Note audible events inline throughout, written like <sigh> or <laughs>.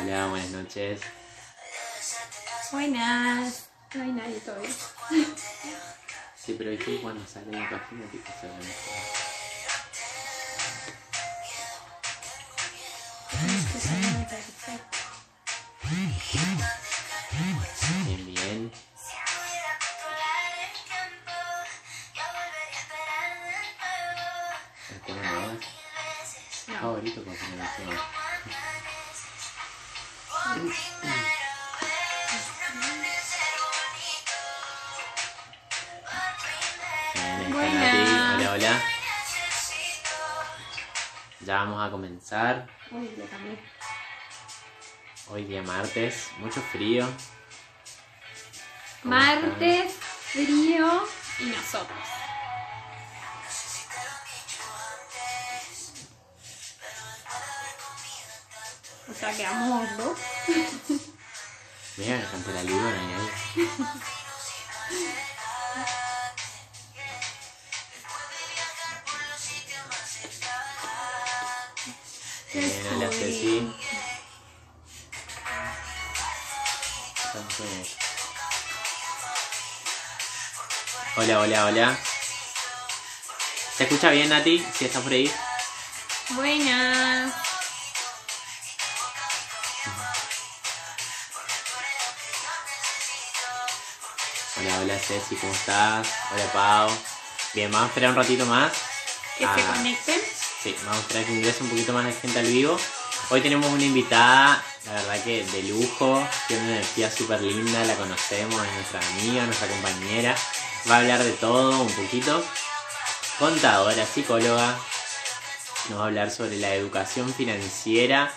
Hola, buenas noches. Buenas. No hay nadie todavía. Sí, pero aquí cuando sale la página tipo se vamos a comenzar. Uy, le cambié. Hoy día martes, mucho frío. ¿Cómo Martes, frío y nosotros. O sea, quedamos dos. Mira, que cante la luna y <laughs> Entonces- Hola, hola, hola. ¿Se escucha bien, Nati? Si estás por ahí. Buenas. Hola, hola Ceci, ¿cómo estás? Hola Pau. Bien, vamos a esperar un ratito más. Que se Ah. conecten. Sí, vamos a esperar que ingrese un poquito más de gente al vivo. Hoy tenemos una invitada, la verdad que de lujo, tiene una energía súper linda, la conocemos, es nuestra amiga, nuestra compañera. Va a hablar de todo un poquito. Contadora, psicóloga, nos va a hablar sobre la educación financiera.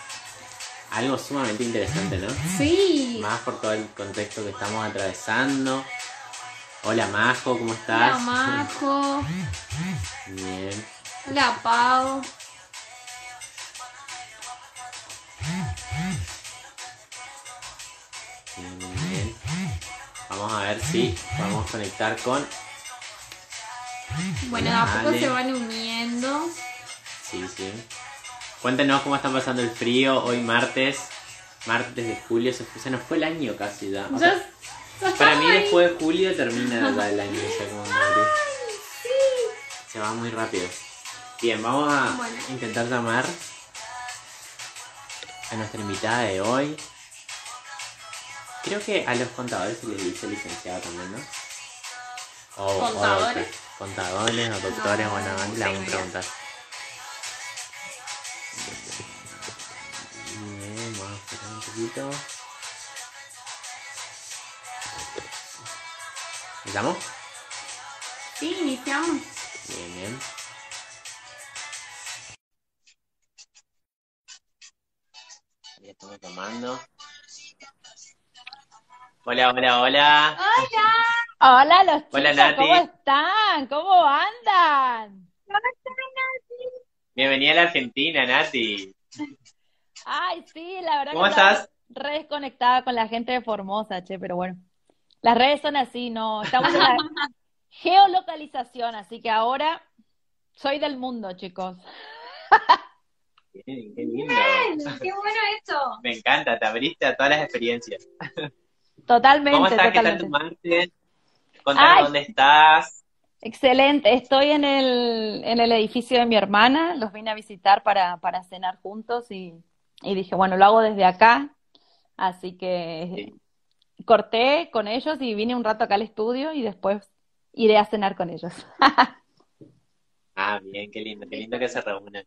Algo sumamente interesante, ¿no? Sí. Más por todo el contexto que estamos atravesando. Hola Majo, ¿cómo estás? Hola, Majo. <laughs> Bien. Hola, Pau. Vamos a ver si podemos conectar con. Bueno, de a poco se van uniendo. Sí, sí. Cuéntenos cómo están pasando el frío hoy martes. Martes de julio, se, fue- se nos fue el año casi ya. O sea, Ya- ya para mí después de julio termina ya el año, sea, como. Sí. Se va muy rápido. Bien, vamos a Bueno. intentar llamar a nuestra invitada de hoy. Creo que a los contadores se les dice licenciado también, ¿no? O, o ¿Contadores? doctor- contadores o doctores, No, bueno, no le vamos a preguntar. Bien, vamos a esperar un poquito. ¿Le llamo? Sí, iniciamos. Bien, bien. Ya estamos tomando. Hola, hola, hola. Hola, los chicos, Hola, Nati. ¿cómo están? ¿Cómo andan? Bienvenida a la Argentina, Nati. Ay, sí, la verdad ¿Cómo que estás? re desconectada con la gente de Formosa, che, pero bueno. Las redes son así, ¿no? Estamos en la <laughs> geolocalización, así que ahora soy del mundo, chicos. Bien, qué lindo. ¡Qué bueno esto! Me encanta, te abriste a todas las experiencias. <laughs> Totalmente, ¿Cómo estás? ¿Qué tal tu martes? Contanos dónde estás. Excelente, estoy en el, en el edificio de mi hermana, los vine a visitar para, para cenar juntos y, y dije, bueno, lo hago desde acá, así que corté con ellos y vine un rato acá al estudio y después iré a cenar con ellos. <laughs> Ah, bien, qué lindo, qué lindo que se reúnen.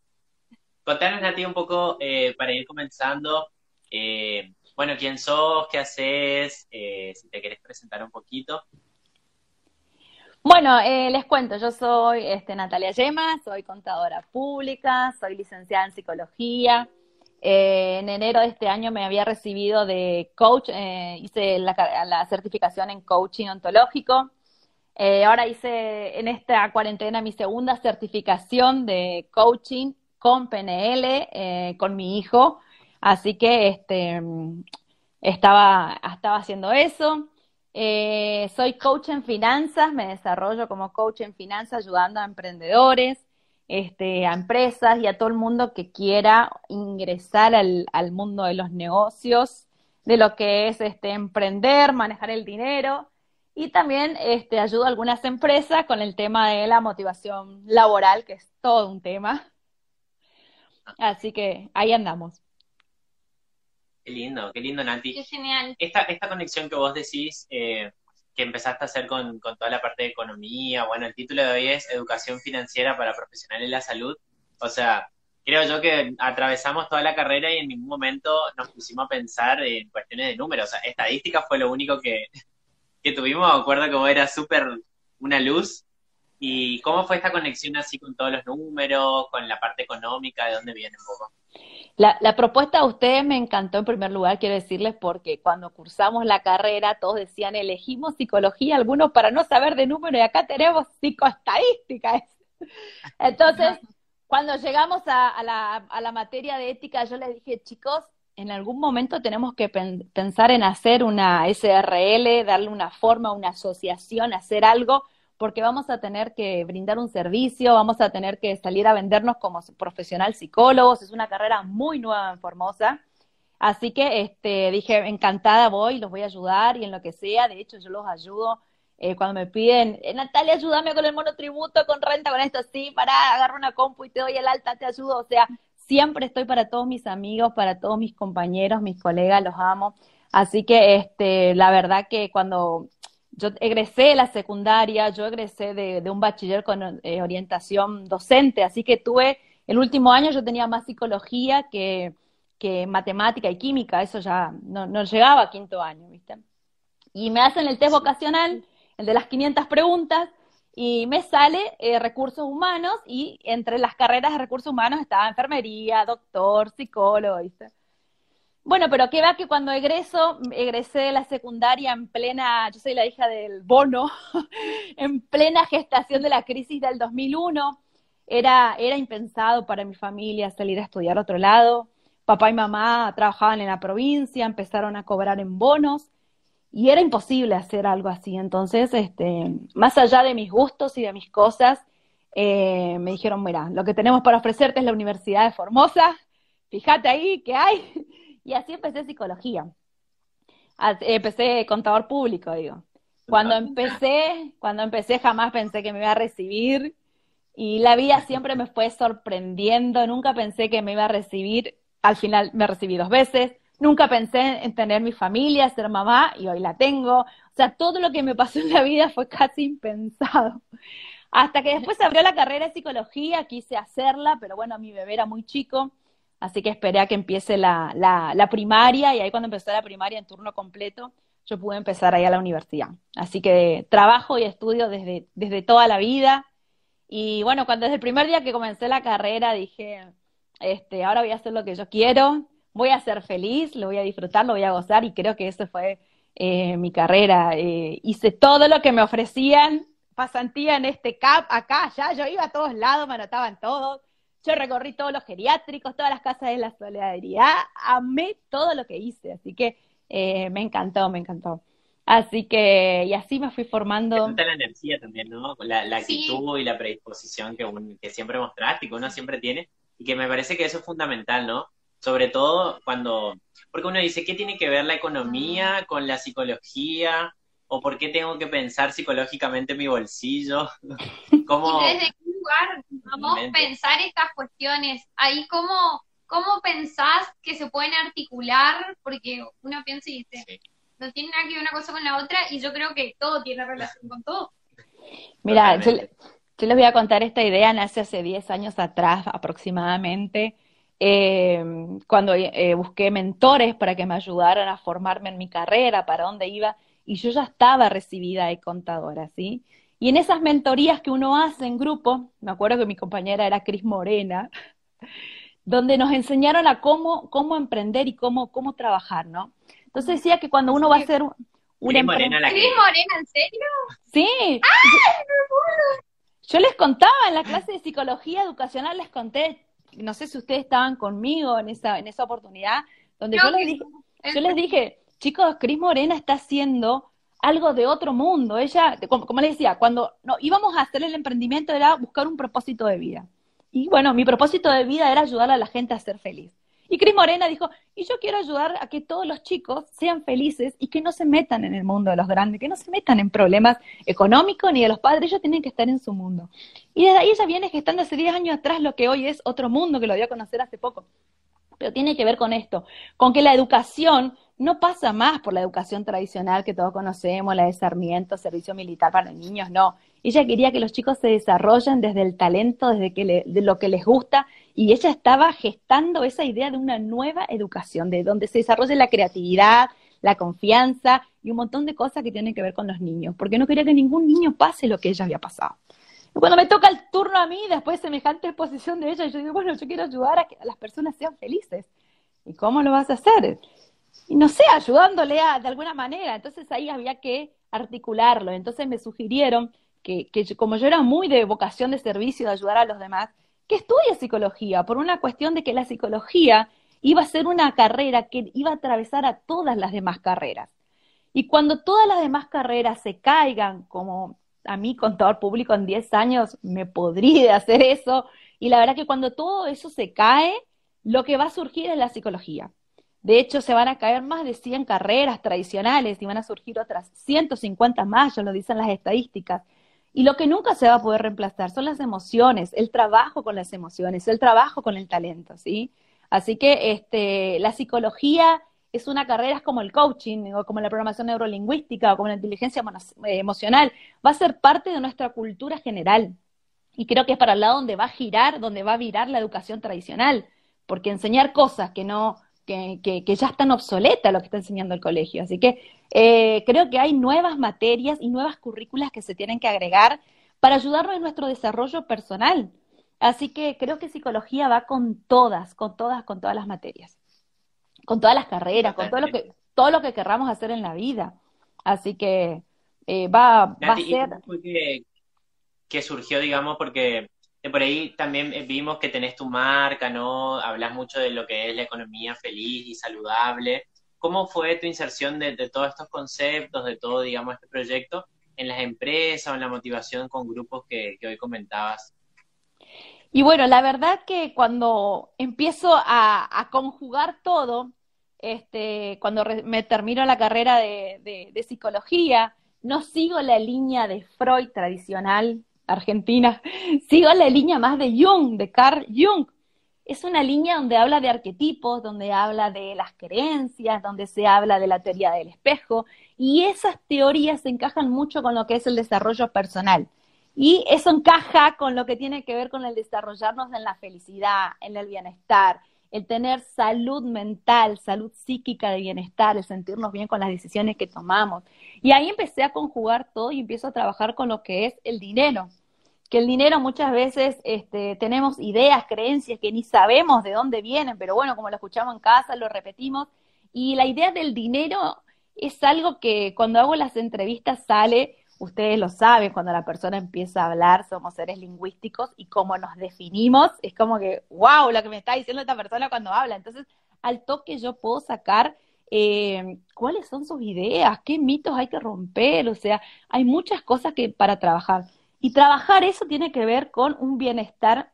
Contanos, Nati, un poco eh, para ir comenzando. eh, bueno, quién sos, qué haces, eh, si te querés presentar un poquito. Bueno, eh, les cuento, yo soy este, Natalia Yema, soy contadora pública, soy licenciada en psicología. Eh, en enero de este año me había recibido de coach, hice la, ca- la certificación en coaching ontológico. Ahora hice en esta cuarentena mi segunda certificación de coaching con PNL, con mi hijo. Así que este, estaba, estaba haciendo eso. Eh, soy coach en finanzas, me desarrollo como coach en finanzas ayudando a emprendedores este, a empresas y a todo el mundo que quiera ingresar al, al mundo de los negocios, de lo que es este, emprender, manejar el dinero. Y también este, ayudo a algunas empresas con el tema de la motivación laboral, que es todo un tema. Así que ahí andamos. Qué lindo, qué lindo, Nati. Qué genial. Esta, esta conexión que vos decís, eh, que empezaste a hacer con, con, toda la parte de economía, bueno, el título de hoy es Educación Financiera para Profesionales de la Salud. O sea, creo yo que atravesamos toda la carrera y en ningún momento nos pusimos a pensar en cuestiones de números. O sea, estadística fue lo único que, <laughs> que tuvimos. Me acuerdo que vos eras súper una luz. ¿Y cómo fue esta conexión así con todos los números, con la parte económica, de dónde viene un poco? La, propuesta de ustedes me encantó en primer lugar, quiero decirles, porque cuando cursamos la carrera todos decían elegimos psicología, algunos para no saber de números, y acá tenemos psicoestadística. <laughs> Entonces, cuando llegamos a, a, la, a la materia de ética, yo les dije, chicos, en algún momento tenemos que pen pensar en hacer una SRL, darle una forma, una asociación, hacer algo porque vamos a tener que brindar un servicio, vamos a tener que salir a vendernos como profesional psicólogos, es una carrera muy nueva en Formosa. Así que este, dije, encantada voy, los voy a ayudar y en lo que sea, de hecho yo los ayudo eh, cuando me piden, eh, Natalia, ayúdame con el monotributo, con renta, con esto, sí, para, agarro una compu y te doy el alta, te ayudo, o sea, siempre estoy para todos mis amigos, para todos mis compañeros, mis colegas, los amo. Así que este, la verdad que cuando yo egresé de la secundaria, yo egresé de, de un bachiller con eh, orientación docente, así que tuve, el último año yo tenía más psicología que, que matemática y química, eso ya no, no, llegaba a quinto año, ¿viste? Y me hacen el test vocacional, el de las 500 preguntas, y me sale eh, recursos humanos, y entre las carreras de recursos humanos estaba enfermería, doctor, psicólogo, ¿viste? Bueno, pero que va que cuando egreso, egresé de la secundaria en plena, yo soy la hija del bono, <laughs> en plena gestación de la crisis del 2001. Era, era impensado para mi familia salir a estudiar a otro lado. Papá y mamá trabajaban en la provincia, empezaron a cobrar en bonos y era imposible hacer algo así. Entonces, este, más allá de mis gustos y de mis cosas, eh, me dijeron, mira, lo que tenemos para ofrecerte es la Universidad de Formosa, fíjate ahí que hay. Y así empecé psicología. Empecé contador público, digo. Cuando empecé, cuando empecé jamás pensé que me iba a recibir y la vida siempre me fue sorprendiendo, nunca pensé que me iba a recibir, al final me recibí dos veces, nunca pensé en tener mi familia, ser mamá y hoy la tengo. O sea, todo lo que me pasó en la vida fue casi impensado. Hasta que después abrió la carrera de psicología, quise hacerla, pero bueno, mi bebé era muy chico Así que esperé a que empiece la, la, primaria y ahí cuando empezó la primaria en turno completo, yo pude empezar ahí a la universidad. Así que trabajo y estudio desde, desde toda la vida. Y bueno, cuando desde el primer día que comencé la carrera dije, este, ahora voy a hacer lo que yo quiero, voy a ser feliz, lo voy a disfrutar, lo voy a gozar y creo que eso fue eh, mi carrera. Eh, hice todo lo que me ofrecían, pasantía en este CAP, acá, allá, yo iba a todos lados, me anotaban todos yo recorrí todos los geriátricos, todas las casas de la solidaridad, amé todo lo que hice, así que eh, me encantó, me encantó. Así que, y así me fui formando. la energía también, ¿no? La, la actitud sí. y la predisposición que, un, que siempre mostraste, que uno siempre tiene, y que me parece que eso es fundamental, ¿no? Sobre todo cuando, porque uno dice, ¿qué tiene que ver la economía con la psicología? ¿O por qué tengo que pensar psicológicamente mi bolsillo? <laughs> ¿Cómo, lugar vamos a pensar estas cuestiones? Ahí, ¿cómo, ¿cómo pensás que se pueden articular? Porque uno piensa y dice, sí. no tiene nada que ver una cosa con la otra, y yo creo que todo tiene relación con todo. Mira, yo, yo, les voy a contar esta idea, nace hace 10 años atrás aproximadamente. Eh, cuando eh, busqué mentores para que me ayudaran a formarme en mi carrera, para dónde iba, y yo ya estaba recibida de contadora, ¿sí? Y en esas mentorías que uno hace en grupo, me acuerdo que mi compañera era Cris Morena, <laughs> donde nos enseñaron a cómo, cómo emprender y cómo, cómo trabajar, ¿no? Entonces decía que cuando uno va a hacer un, Cris Morena, la Cris Morena, ¿en serio? Sí. ¡Ay, Yo les contaba en la clase de psicología educacional, les conté, no sé si ustedes estaban conmigo en esa, en esa oportunidad, donde yo, yo les, dije, yo les dije, chicos, Cris Morena está haciendo algo de otro mundo. Ella, como, como les decía, cuando no, íbamos a hacer el emprendimiento era buscar un propósito de vida. Y bueno, mi propósito de vida era ayudar a la gente a ser feliz. Y Cris Morena dijo, y yo quiero ayudar a que todos los chicos sean felices y que no se metan en el mundo de los grandes, que no se metan en problemas económicos ni de los padres, ellos tienen que estar en su mundo. Y desde ahí ella viene gestando hace 10 años atrás lo que hoy es otro mundo, que lo dio a conocer hace poco. Pero tiene que ver con esto, con que la educación no pasa más por la educación tradicional que todos conocemos, la de Sarmiento, servicio militar para niños, no. Ella quería que los chicos se desarrollen desde el talento, desde que de lo que les gusta, y ella estaba gestando esa idea de una nueva educación, de donde se desarrolle la creatividad, la confianza y un montón de cosas que tienen que ver con los niños, porque no quería que ningún niño pase lo que ella había pasado. Cuando me toca el turno a mí, después de semejante posición de ella, yo digo, bueno, yo quiero ayudar a que las personas sean felices. ¿Y cómo lo vas a hacer? y no sé, ayudándole a, de alguna manera. Entonces ahí había que articularlo. Entonces me sugirieron que, que como yo era muy de vocación de servicio, de ayudar a los demás, que estudie psicología, por una cuestión de que la psicología iba a ser una carrera que iba a atravesar a todas las demás carreras. Y cuando todas las demás carreras se caigan, como a mí, contador público en 10 años, me podría <laughs> hacer eso, y la verdad que cuando todo eso se cae, lo que va a surgir es la psicología. De hecho, se van a caer más de 100 carreras tradicionales y van a surgir otras 150 más, ya lo dicen las estadísticas. Y lo que nunca se va a poder reemplazar son las emociones, el trabajo con las emociones, el trabajo con el talento, ¿sí? Así que este, la psicología es una carrera es como el coaching o como la programación neurolingüística o como la inteligencia eh, emocional, va a ser parte de nuestra cultura general. Y creo que es para el lado donde va a girar, donde va a virar la educación tradicional, porque enseñar cosas que no que, ya están obsoletas lo que está enseñando el colegio. Así que eh, creo que hay nuevas materias y nuevas currículas que se tienen que agregar para ayudarnos en nuestro desarrollo personal. Así que creo que psicología va con todas, con todas, con todas las materias, con todas las carreras, con todo lo que, todo lo que querramos hacer en la vida. Así que eh, va, va a ser. que surgió, digamos, porque por ahí también eh, vimos que tenés tu marca, ¿no? Hablas mucho de lo que es la economía feliz y saludable. ¿Cómo fue tu inserción de, todos estos conceptos, de todo, digamos, este proyecto en las empresas o en la motivación con grupos que, hoy comentabas? Y bueno, la verdad que cuando empiezo a, conjugar todo, este, cuando me termino la carrera de, de, psicología, no sigo la línea de Freud tradicional, Argentina, <laughs> sigo la línea más de Jung, de Carl Jung. Es una línea donde habla de arquetipos, donde habla de las creencias, donde se habla de la teoría del espejo, y esas teorías se encajan mucho con lo que es el desarrollo personal. Y eso encaja con lo que tiene que ver con el desarrollarnos en la felicidad, en el bienestar, el tener salud mental, salud psíquica de bienestar, el sentirnos bien con las decisiones que tomamos. Y ahí empecé a conjugar todo y empiezo a trabajar con lo que es el dinero que el dinero muchas veces este, tenemos ideas, creencias que ni sabemos de dónde vienen, pero bueno, como lo escuchamos en casa, lo repetimos. Y la idea del dinero es algo que cuando hago las entrevistas sale, ustedes lo saben, cuando la persona empieza a hablar, somos seres lingüísticos y como nos definimos, es como que, wow, lo que me está diciendo esta persona cuando habla. Entonces, al toque yo puedo sacar eh, cuáles son sus ideas, qué mitos hay que romper, o sea, hay muchas cosas que para trabajar. Y trabajar eso tiene que ver con un bienestar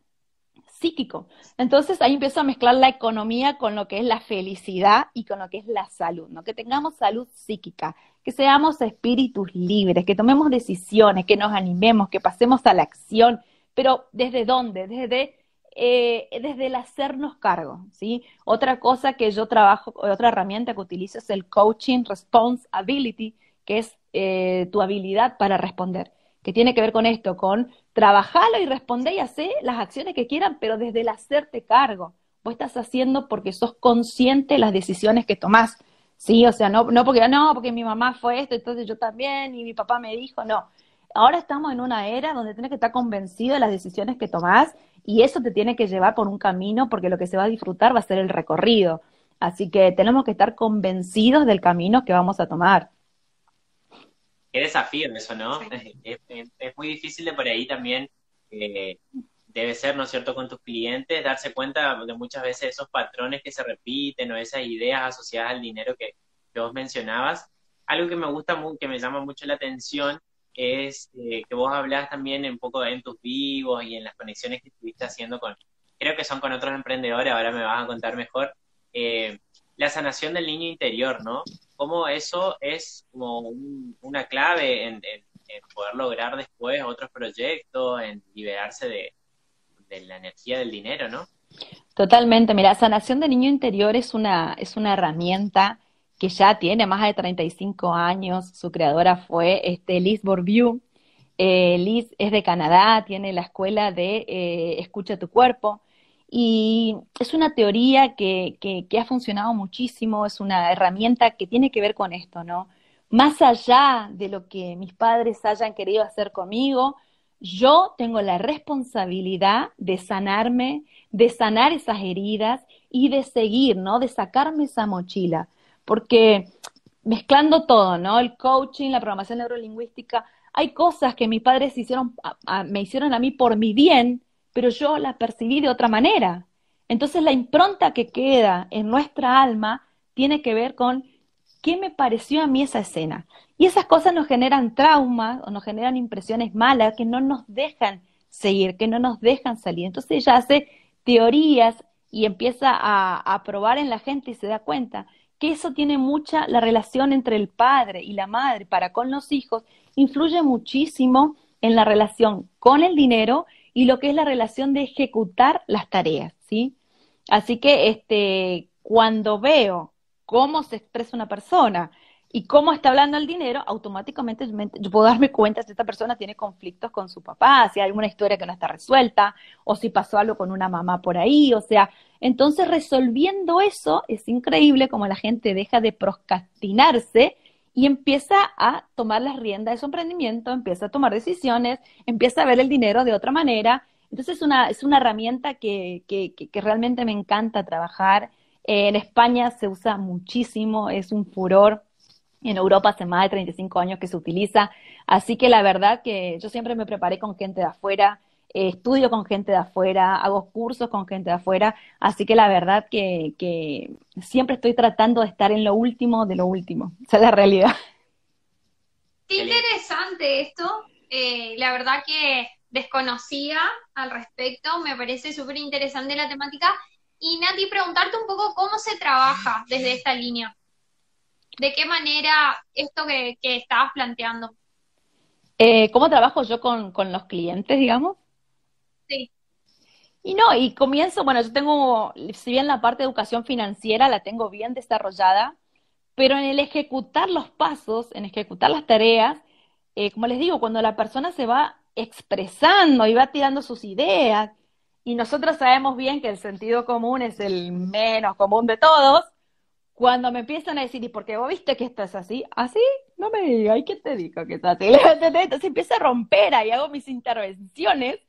psíquico. Entonces ahí empiezo a mezclar la economía con lo que es la felicidad y con lo que es la salud, ¿no? Que tengamos salud psíquica, que seamos espíritus libres, que tomemos decisiones, que nos animemos, que pasemos a la acción, pero ¿desde dónde? Desde, eh, desde el hacernos cargo, ¿sí? Otra cosa que yo trabajo, otra herramienta que utilizo es el coaching responsibility, que es eh, tu habilidad para responder que tiene que ver con esto, con trabajarlo y responder y hacer las acciones que quieran, pero desde el hacerte cargo. Vos estás haciendo porque sos consciente de las decisiones que tomás. Sí, o sea, no, no porque no, porque mi mamá fue esto, entonces yo también, y mi papá me dijo, no. Ahora estamos en una era donde tienes que estar convencido de las decisiones que tomás y eso te tiene que llevar por un camino porque lo que se va a disfrutar va a ser el recorrido. Así que tenemos que estar convencidos del camino que vamos a tomar qué desafío eso, ¿no? Es, muy difícil de por ahí también, eh, debe ser, ¿no es cierto?, con tus clientes, darse cuenta de muchas veces esos patrones que se repiten o esas ideas asociadas al dinero que, vos mencionabas. Algo que me gusta, muy, que me llama mucho la atención es eh, que vos hablás también un poco en tus vivos y en las conexiones que estuviste haciendo con, creo que son con otros emprendedores, ahora me vas a contar mejor, eh, la sanación del niño interior, ¿no? Cómo eso es como una clave en, poder lograr después otros proyectos, en liberarse de, de la energía del dinero, ¿no? Totalmente, mira, sanación del niño interior es una, es una herramienta que ya tiene más de 35 años. Su creadora fue este, Liz Bourbeau. Eh, Liz es de Canadá, tiene la escuela de eh, Escucha tu cuerpo. Y es una teoría que, ha funcionado muchísimo, es una herramienta que tiene que ver con esto, ¿no? Más allá de lo que mis padres hayan querido hacer conmigo, yo tengo la responsabilidad de sanarme, de sanar esas heridas y de seguir, ¿no? De sacarme esa mochila porque mezclando todo, ¿no? El coaching, la programación neurolingüística, hay cosas que mis padres hicieron, me hicieron a mí por mi bien, pero yo las percibí de otra manera. Entonces la impronta que queda en nuestra alma tiene que ver con qué me pareció a mí esa escena. Y esas cosas nos generan traumas o nos generan impresiones malas que no nos dejan seguir, que no nos dejan salir. Entonces ella hace teorías y empieza a, a probar en la gente y se da cuenta que eso tiene mucha, la relación entre el padre y la madre para con los hijos, influye muchísimo en la relación con el dinero y lo que es la relación de ejecutar las tareas, ¿sí? Así que este, cuando veo cómo se expresa una persona y cómo está hablando el dinero, automáticamente yo puedo darme cuenta si esta persona tiene conflictos con su papá, si hay alguna historia que no está resuelta, o si pasó algo con una mamá por ahí, o sea, entonces resolviendo eso es increíble como la gente deja de procrastinarse y empieza a tomar las riendas de su emprendimiento, empieza a tomar decisiones, empieza a ver el dinero de otra manera. Entonces es una, es una herramienta que, que, que realmente me encanta trabajar. en España se usa muchísimo, es un furor en Europa hace más de 35 años que se utiliza, así que la verdad que yo siempre me preparé con gente de afuera, eh, estudio con gente de afuera, hago cursos con gente de afuera, así que la verdad que, que siempre estoy tratando de estar en lo último de lo último, <laughs> esa es la realidad. Qué interesante esto, eh, la verdad que desconocía al respecto, me parece súper interesante la temática. Y Nati, preguntarte un poco cómo se trabaja desde esta línea de qué manera esto que, estabas planteando. Eh, ¿Cómo trabajo yo con, con los clientes, digamos? Sí. Y no, y comienzo, bueno, yo tengo, si bien la parte de educación financiera la tengo bien desarrollada, pero en el ejecutar los pasos, en ejecutar las tareas, eh, como les digo, cuando la persona se va expresando y va tirando sus ideas, y nosotros sabemos bien que el sentido común es el menos común de todos, cuando me empiezan a decir, ¿y por qué vos viste que esto es así? ¿Así? No me digas, ¿y qué te digo que está así? <laughs> Entonces empieza a romper ahí, hago mis intervenciones,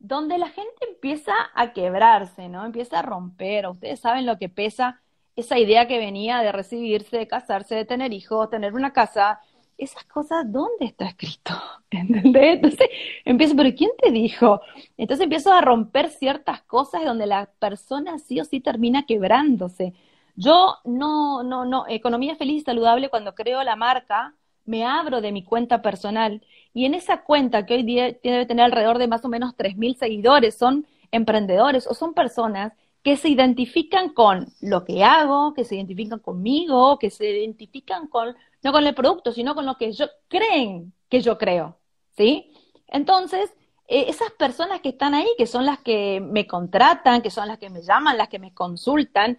donde la gente empieza a quebrarse, ¿no? Empieza a romper. Ustedes saben lo que pesa esa idea que venía de recibirse, de casarse, de tener hijos, tener una casa. Esas cosas, ¿dónde está escrito? <laughs> ¿Entendés? Entonces empiezo, ¿pero quién te dijo? Entonces empiezo a romper ciertas cosas donde la persona sí o sí termina quebrándose yo no, no, no, economía feliz y saludable, cuando creo la marca, me abro de mi cuenta personal y en esa cuenta que hoy día debe tener alrededor de más o menos 3.000 seguidores, son emprendedores o son personas que se identifican con lo que hago, que se identifican conmigo, que se identifican con, no con el producto, sino con lo que yo creen que yo creo, ¿sí? Entonces, eh, esas personas que están ahí, que son las que me contratan, que son las que me llaman, las que me consultan,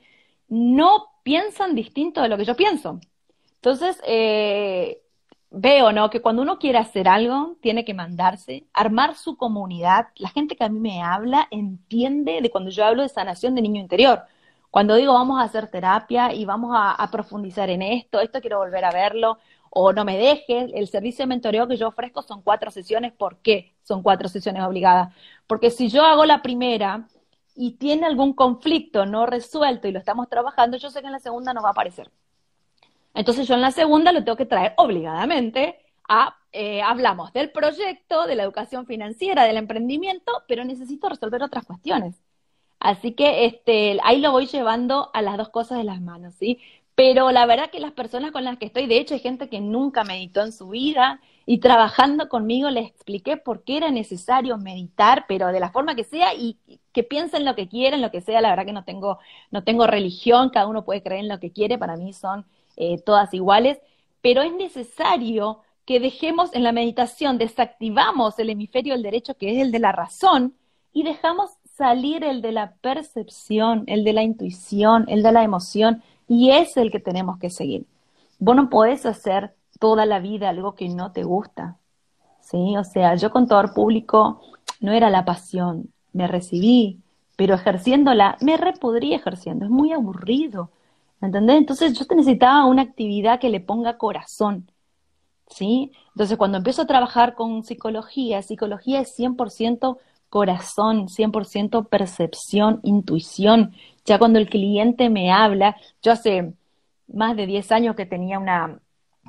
no piensan distinto de lo que yo pienso. Entonces, eh, veo, ¿no? Que cuando uno quiere hacer algo, tiene que mandarse, armar su comunidad. La gente que a mí me habla entiende de cuando yo hablo de sanación de niño interior. Cuando digo vamos a hacer terapia y vamos a, profundizar en esto, esto quiero volver a verlo, o no me dejes, el servicio de mentoreo que yo ofrezco son cuatro sesiones. ¿Por qué son cuatro sesiones obligadas? Porque si yo hago la primera y tiene algún conflicto no resuelto y lo estamos trabajando, yo sé que en la segunda no va a aparecer. Entonces yo en la segunda lo tengo que traer obligadamente a, eh, hablamos del proyecto, de la educación financiera, del emprendimiento, pero necesito resolver otras cuestiones. Así que este, ahí lo voy llevando a las dos cosas de las manos, ¿sí? Pero la verdad que las personas con las que estoy, de hecho hay gente que nunca meditó en su vida y trabajando conmigo les expliqué por qué era necesario meditar, pero de la forma que sea y que piensen lo que quieren, lo que sea, la verdad que no tengo, no tengo religión, cada uno puede creer en lo que quiere, para mí son eh, todas iguales, pero es necesario que dejemos en la meditación, desactivamos el hemisferio del derecho, que es el de la razón, y dejamos salir el de la percepción, el de la intuición, el de la emoción, y es el que tenemos que seguir. Vos no podés hacer toda la vida algo que no te gusta, ¿sí? O sea, yo contador público no era la pasión, me recibí, pero ejerciéndola, me repodría ejerciendo, es muy aburrido, ¿entendés? Entonces yo necesitaba una actividad que le ponga corazón, ¿sí? Entonces cuando empiezo a trabajar con psicología, psicología es 100% corazón, 100% percepción, intuición. Ya cuando el cliente me habla, yo hace más de 10 años que tenía una,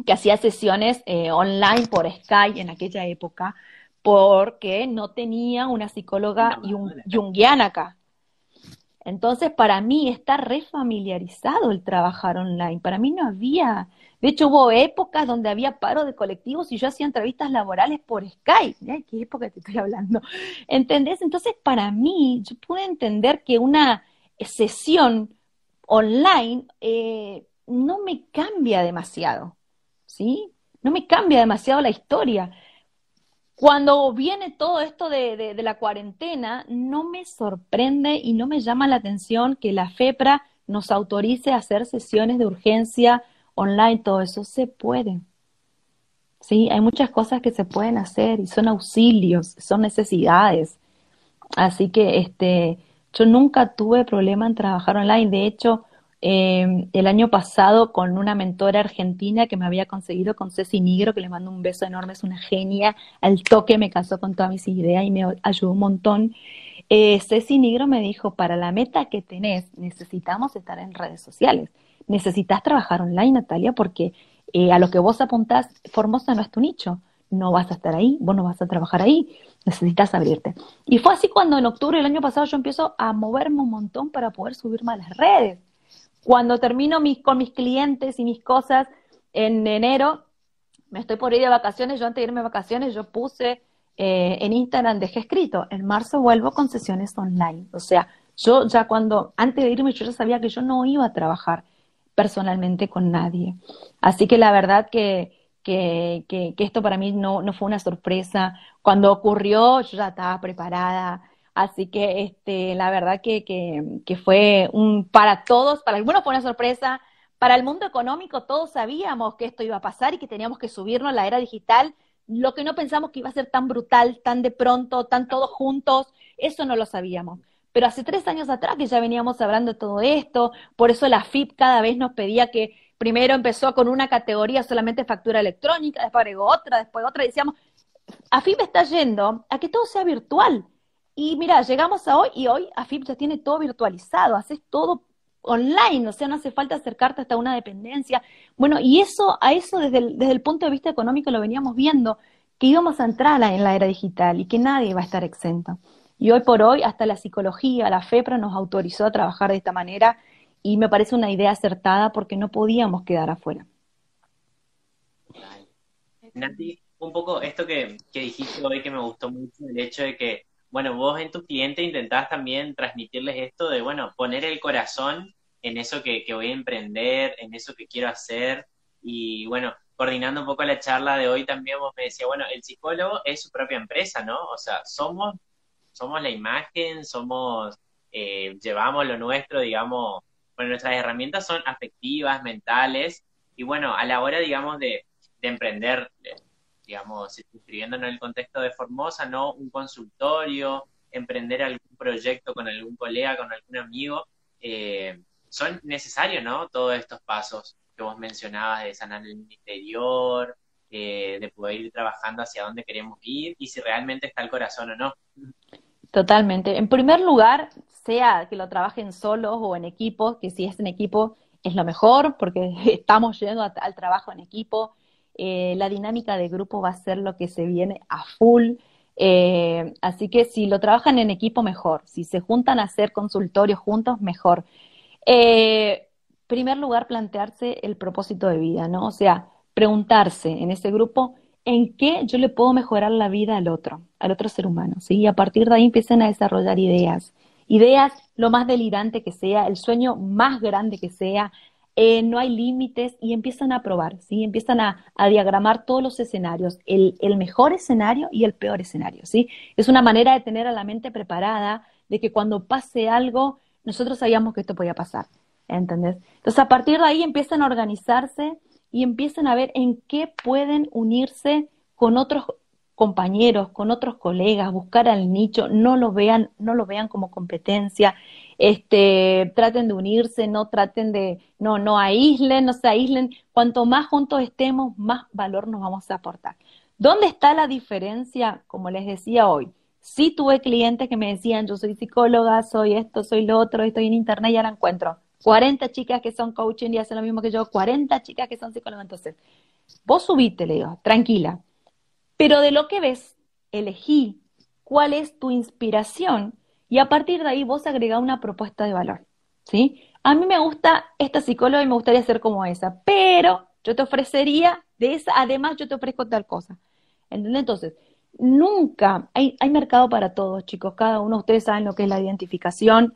que hacía sesiones eh, online por Skype en aquella época, porque no tenía una psicóloga y un acá. Entonces, para mí está refamiliarizado el trabajar online. Para mí no había, de hecho, hubo épocas donde había paro de colectivos y yo hacía entrevistas laborales por Skype. ¿eh? ¿Qué época te estoy hablando? <laughs> ¿Entendés? Entonces, para mí, yo pude entender que una sesión online eh, no me cambia demasiado, ¿sí? No me cambia demasiado la historia. Cuando viene todo esto de, de, la cuarentena, no me sorprende y no me llama la atención que la FEPRA nos autorice a hacer sesiones de urgencia online, todo eso se puede. Sí, hay muchas cosas que se pueden hacer y son auxilios, son necesidades. Así que este, yo nunca tuve problema en trabajar online. De hecho, em, el año pasado con una mentora argentina que me había conseguido con Ceci Nigro, que le mando un beso enorme, es una genia, al toque me casó con todas mis ideas y me ayudó un montón. Eh, Ceci Nigro me dijo, para la meta que tenés, necesitamos estar en redes sociales necesitas trabajar online, Natalia, porque eh, a lo que vos apuntás, Formosa no es tu nicho. No vas a estar ahí, vos no vas a trabajar ahí, necesitas abrirte. Y fue así cuando en octubre del año pasado yo empiezo a moverme un montón para poder subirme a las redes. Cuando termino mis, con mis clientes y mis cosas en enero, me estoy por ir de vacaciones, yo antes de irme de vacaciones, yo puse eh, en Instagram, dejé escrito, en marzo vuelvo con sesiones online. O sea, yo ya cuando, antes de irme, yo ya sabía que yo no iba a trabajar personalmente con nadie. Así que la verdad que, que, que, esto para mí no, no, fue una sorpresa. Cuando ocurrió, yo ya estaba preparada. Así que este, la verdad que, que, fue un para todos, para algunos fue una sorpresa, para el mundo económico todos sabíamos que esto iba a pasar y que teníamos que subirnos a la era digital. Lo que no pensamos que iba a ser tan brutal, tan de pronto, tan todos juntos, eso no lo sabíamos. Pero hace tres años atrás que ya veníamos hablando de todo esto, por eso la FIP cada vez nos pedía que primero empezó con una categoría solamente factura electrónica, después agregó otra, después otra, y decíamos, AFIP está yendo a que todo sea virtual. Y mira, llegamos a hoy y hoy AFIP ya tiene todo virtualizado, haces todo online, o sea, no hace falta acercarte hasta una dependencia. Bueno, y eso, a eso desde el, desde el punto de vista económico lo veníamos viendo, que íbamos a entrar en la era digital y que nadie va a estar exento. Y hoy por hoy hasta la psicología, la FEPRA nos autorizó a trabajar de esta manera y me parece una idea acertada porque no podíamos quedar afuera. Nati, un poco esto que, dijiste hoy que me gustó mucho, el hecho de que, bueno, vos en tu cliente intentás también transmitirles esto de, bueno, poner el corazón en eso que, voy a emprender, en eso que quiero hacer y, bueno, coordinando un poco la charla de hoy también vos me decía, bueno, el psicólogo es su propia empresa, ¿no? O sea, somos somos la imagen, somos, eh, llevamos lo nuestro, digamos, bueno, nuestras herramientas son afectivas, mentales, y bueno, a la hora, digamos, de, emprender, digamos, escribiéndonos en el contexto de Formosa, ¿no? Un consultorio, emprender algún proyecto con algún colega, con algún amigo, eh, son necesarios, ¿no? Todos estos pasos que vos mencionabas de sanar el interior, eh, de poder ir trabajando hacia dónde queremos ir y si realmente está el corazón o no. Totalmente. En primer lugar, sea que lo trabajen solos o en equipo, que si es en equipo es lo mejor porque <laughs> estamos yendo al trabajo en equipo. Eh, la dinámica de grupo va a ser lo que se viene a full. Eh, así que si lo trabajan en equipo, mejor. Si se juntan a hacer consultorios juntos, mejor. Eh, primer lugar, plantearse el propósito de vida, ¿no? O sea, preguntarse en ese grupo en qué yo le puedo mejorar la vida al otro, al otro ser humano, ¿sí? Y a partir de ahí empiecen a desarrollar ideas. Ideas lo más delirante que sea, el sueño más grande que sea, eh, no hay límites y empiezan a probar, ¿sí? Empiezan a, diagramar todos los escenarios, el, el, mejor escenario y el peor escenario, ¿sí? Es una manera de tener a la mente preparada de que cuando pase algo, nosotros sabíamos que esto podía pasar, ¿entendés? Entonces, a partir de ahí empiezan a organizarse y empiezan a ver en qué pueden unirse con otros compañeros, con otros colegas, buscar al nicho, no lo vean, no lo vean como competencia, este, traten de unirse, no traten de, no, no aíslen, no se aíslen, cuanto más juntos estemos, más valor nos vamos a aportar. ¿Dónde está la diferencia? Como les decía hoy, sí tuve clientes que me decían, yo soy psicóloga, soy esto, soy lo otro, estoy en internet y la encuentro. 40 chicas que son coaching y hacen lo mismo que yo, 40 chicas que son psicólogas. Entonces, vos subite, le digo, tranquila. Pero de lo que ves, elegí cuál es tu inspiración y a partir de ahí vos agregá una propuesta de valor. ¿Sí? A mí me gusta esta psicóloga y me gustaría ser como esa, pero yo te ofrecería de esa, además yo te ofrezco tal cosa. ¿Entendés? Entonces, nunca, hay, hay mercado para todos, chicos, cada uno, ustedes saben lo que es la identificación,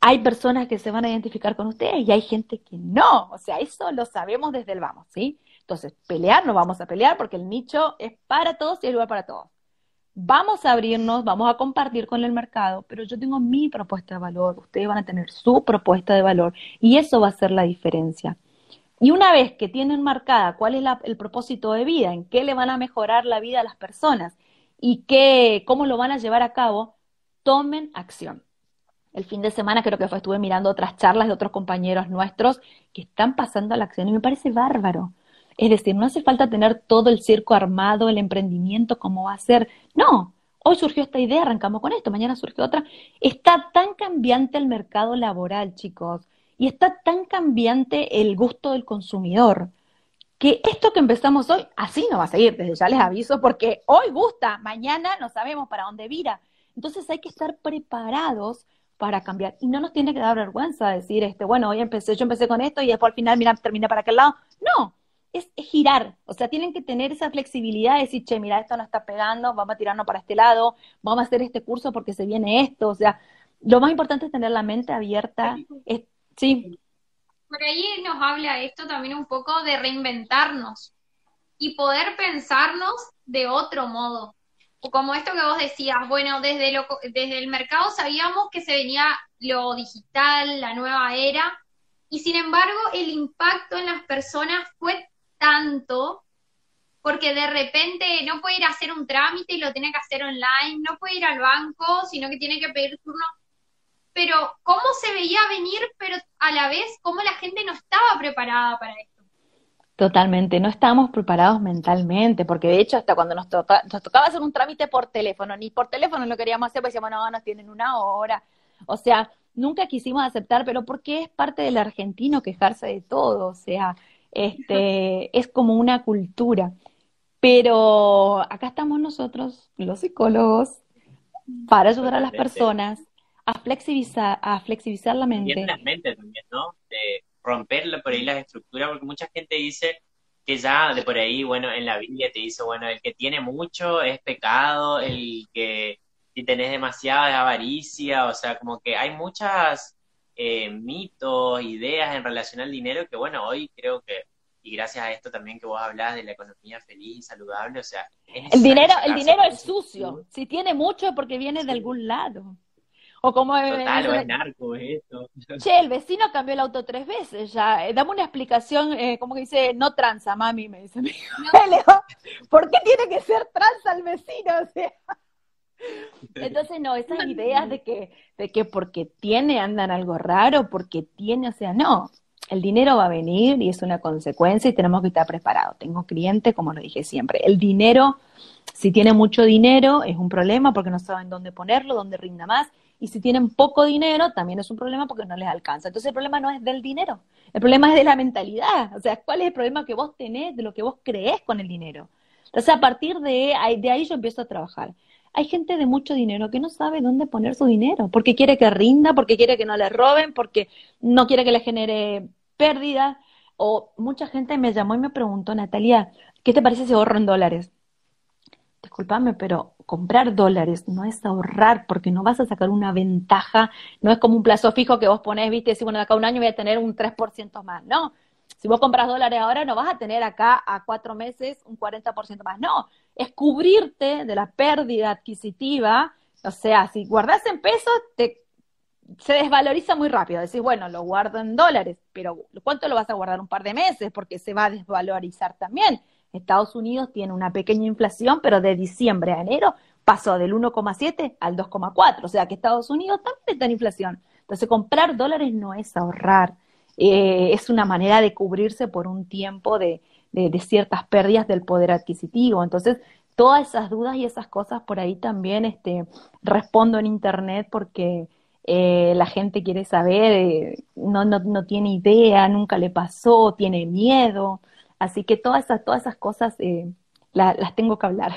hay personas que se van a identificar con ustedes y hay gente que no, o sea, eso lo sabemos desde el vamos, ¿sí? Entonces, pelear no vamos a pelear porque el nicho es para todos y hay lugar para todos. Vamos a abrirnos, vamos a compartir con el mercado, pero yo tengo mi propuesta de valor, ustedes van a tener su propuesta de valor y eso va a ser la diferencia. Y una vez que tienen marcada cuál es el propósito de vida, en qué le van a mejorar la vida a las personas y qué, cómo lo van a llevar a cabo, tomen acción. El fin de semana creo que fue, estuve mirando otras charlas de otros compañeros nuestros que están pasando a la acción y me parece bárbaro. Es decir, no hace falta tener todo el circo armado, el emprendimiento como va a ser. No, hoy surgió esta idea, arrancamos con esto, mañana surge otra. Está tan cambiante el mercado laboral, chicos, y está tan cambiante el gusto del consumidor, que esto que empezamos hoy, así no va a seguir, desde ya les aviso, porque hoy gusta, mañana no sabemos para dónde vira. Entonces hay que estar preparados para cambiar. Y no nos tiene que dar vergüenza decir, este, bueno, hoy empecé, yo empecé con esto y después al final, mira, terminé para aquel lado. No, es, girar. O sea, tienen que tener esa flexibilidad de decir, che, mira, esto no está pegando, vamos a tirarnos para este lado, vamos a hacer este curso porque se viene esto. O sea, lo más importante es tener la mente abierta. sí. Por ahí nos habla esto también un poco de reinventarnos y poder pensarnos de otro modo. O como esto que vos decías, bueno, desde, lo, desde el mercado sabíamos que se venía lo digital, la nueva era, y sin embargo el impacto en las personas fue tanto, porque de repente no puede ir a hacer un trámite y lo tiene que hacer online, no puede ir al banco, sino que tiene que pedir turno. Pero cómo se veía venir, pero a la vez cómo la gente no estaba preparada para esto. Totalmente, no estábamos preparados mentalmente, porque de hecho hasta cuando nos, nos tocaba hacer un trámite por teléfono, ni por teléfono lo queríamos hacer, porque decíamos, no, nos tienen una hora. O sea, nunca quisimos aceptar, pero porque es parte del argentino quejarse de todo, o sea, este, es como una cultura. Pero acá estamos nosotros, los psicólogos, para ayudar a las personas a flexibilizar, a flexibilizar la mente. la mente también, ¿no? De romper por ahí las estructuras, porque mucha gente dice que ya de por ahí, bueno, en la Biblia te dice, bueno, el que tiene mucho es pecado, el que si tenés demasiada es avaricia, o sea, como que hay muchas eh, mitos, ideas en relación al dinero que, bueno, hoy creo que, y gracias a esto también que vos hablás de la economía feliz, saludable, o sea... el dinero, el dinero es sucio, si tiene mucho es porque viene de algún lado. O como Total, es narco, esto. <laughs> Che, el vecino cambió el auto tres veces ya. Eh, dame una explicación, eh, como que dice, no tranza, mami, me dice mi hijo. <laughs> ¿Por qué tiene que ser tranza el vecino? <laughs> O sea, entonces, no, esas ideas de que, de que porque tiene andan algo raro, porque tiene, o sea, no, el dinero va a venir y es una consecuencia y tenemos que estar preparados. Tengo clientes, como lo dije siempre, el dinero, si tiene mucho dinero, es un problema porque no saben dónde ponerlo, dónde rinda más. Y si tienen poco dinero, también es un problema porque no les alcanza. Entonces el problema no es del dinero, el problema es de la mentalidad. O sea, ¿cuál es el problema que vos tenés de lo que vos creés con el dinero? Entonces a partir de ahí, de ahí yo empiezo a trabajar hay gente de mucho dinero que no sabe dónde poner su dinero, porque quiere que rinda, porque quiere que no le roben, porque no quiere que le genere pérdida. O mucha gente me llamó y me preguntó, Natalia, ¿qué te parece si ahorro en dólares? Disculpame, pero comprar dólares no es ahorrar porque no vas a sacar una ventaja, no es como un plazo fijo que vos ponés, viste, si bueno, de acá un año voy a tener un 3% más, no. Si vos compras dólares ahora, no vas a tener acá a cuatro meses un 40% más, no. Es cubrirte de la pérdida adquisitiva, o sea, si guardas en pesos, te, se desvaloriza muy rápido. Decís, bueno, lo guardo en dólares, pero ¿cuánto lo vas a guardar? Un par de meses, porque se va a desvalorizar también. Estados Unidos tiene una pequeña inflación, pero de diciembre a enero pasó del 1,7 al 2,4. O sea que Estados Unidos también está en inflación. Entonces, comprar dólares no es ahorrar. Eh, es una manera de cubrirse por un tiempo de, de, ciertas pérdidas del poder adquisitivo. Entonces, todas esas dudas y esas cosas por ahí también este, respondo en Internet porque eh, la gente quiere saber, eh, no, no, no tiene idea, nunca le pasó, tiene miedo. Así que todas esas, todas esas cosas las tengo que hablar.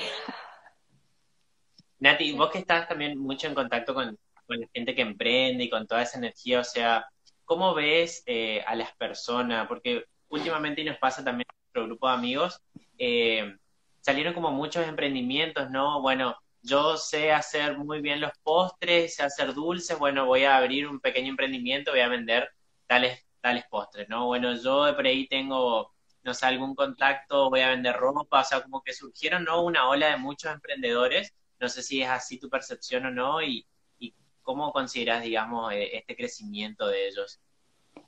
Nati, vos que estás también mucho en contacto con, la gente que emprende y con toda esa energía, o sea, ¿cómo ves eh, a las personas? Porque últimamente, y nos pasa también en nuestro grupo de amigos, eh, salieron como muchos emprendimientos, ¿no? Bueno, yo sé hacer muy bien los postres, sé hacer dulces, bueno, voy a abrir un pequeño emprendimiento, voy a vender tales, tales postres, ¿no? Bueno, yo por ahí tengo no sé, algún contacto, voy a vender ropa, o sea, como que surgieron, ¿no? Una ola de muchos emprendedores, no sé si es así tu percepción o no, y, cómo consideras, digamos, eh, este crecimiento de ellos.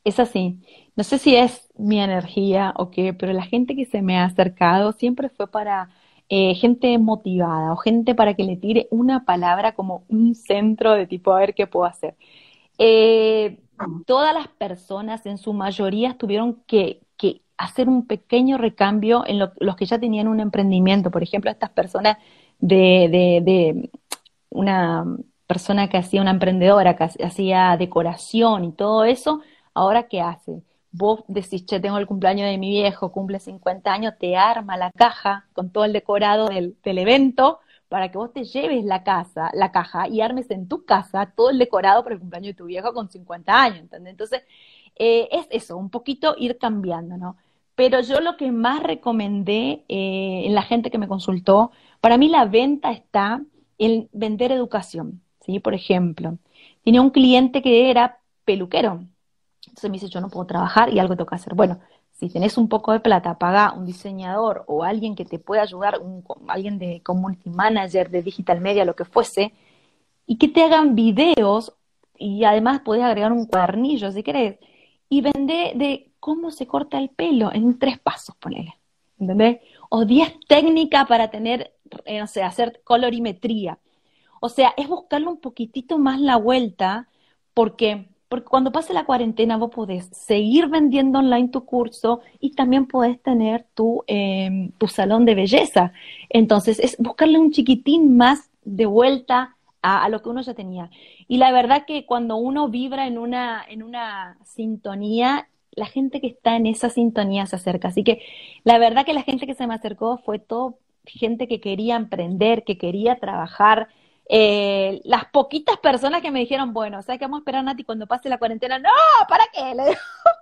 Es así. No sé si es mi energía o qué, pero la gente que se me ha acercado siempre fue para eh, gente motivada o gente para que le tire una palabra como un centro de tipo a ver qué puedo hacer. Eh, todas las personas en su mayoría tuvieron que, hacer un pequeño recambio en los que ya tenían un emprendimiento. Por ejemplo, estas personas de, de, de una persona que hacía una emprendedora, que hacía decoración y todo eso, ahora ¿qué hace? Vos decís, che, tengo el cumpleaños de mi viejo, cumple 50 años, te arma la caja con todo el decorado del, del evento para que vos te lleves la casa, la caja y armes en tu casa todo el decorado para el cumpleaños de tu viejo con 50 años, ¿entendés? Entonces, eh, es eso, un poquito ir cambiando, ¿no? Pero yo lo que más recomendé eh, en la gente que me consultó, para mí la venta está en vender educación. ¿Sí? Por ejemplo, tenía un cliente que era peluquero. Entonces me dice, yo no puedo trabajar y algo tengo que hacer. Bueno, si tenés un poco de plata, paga un diseñador o alguien que te pueda ayudar, un, alguien de community manager, de digital media, lo que fuese, y que te hagan videos y además podés agregar un cuadernillo si querés, y vender de cómo se corta el pelo en tres pasos, ponele. ¿Entendés? O diez técnicas para tener, eh, no sé, hacer colorimetría. O sea, es buscarle un poquitito más la vuelta, porque, porque cuando pase la cuarentena vos podés seguir vendiendo online tu curso y también podés tener tu, em, tu salón de belleza. Entonces, es buscarle un chiquitín más de vuelta a, a, lo que uno ya tenía. Y la verdad que cuando uno vibra en una, en una sintonía, la gente que está en esa sintonía se acerca. Así que la verdad que la gente que se me acercó fue todo gente que quería emprender, que quería trabajar. Eh, las poquitas personas que me dijeron, bueno, ¿sabes qué vamos a esperar, Nati, cuando pase la cuarentena? No, ¿para qué? Le digo, <laughs>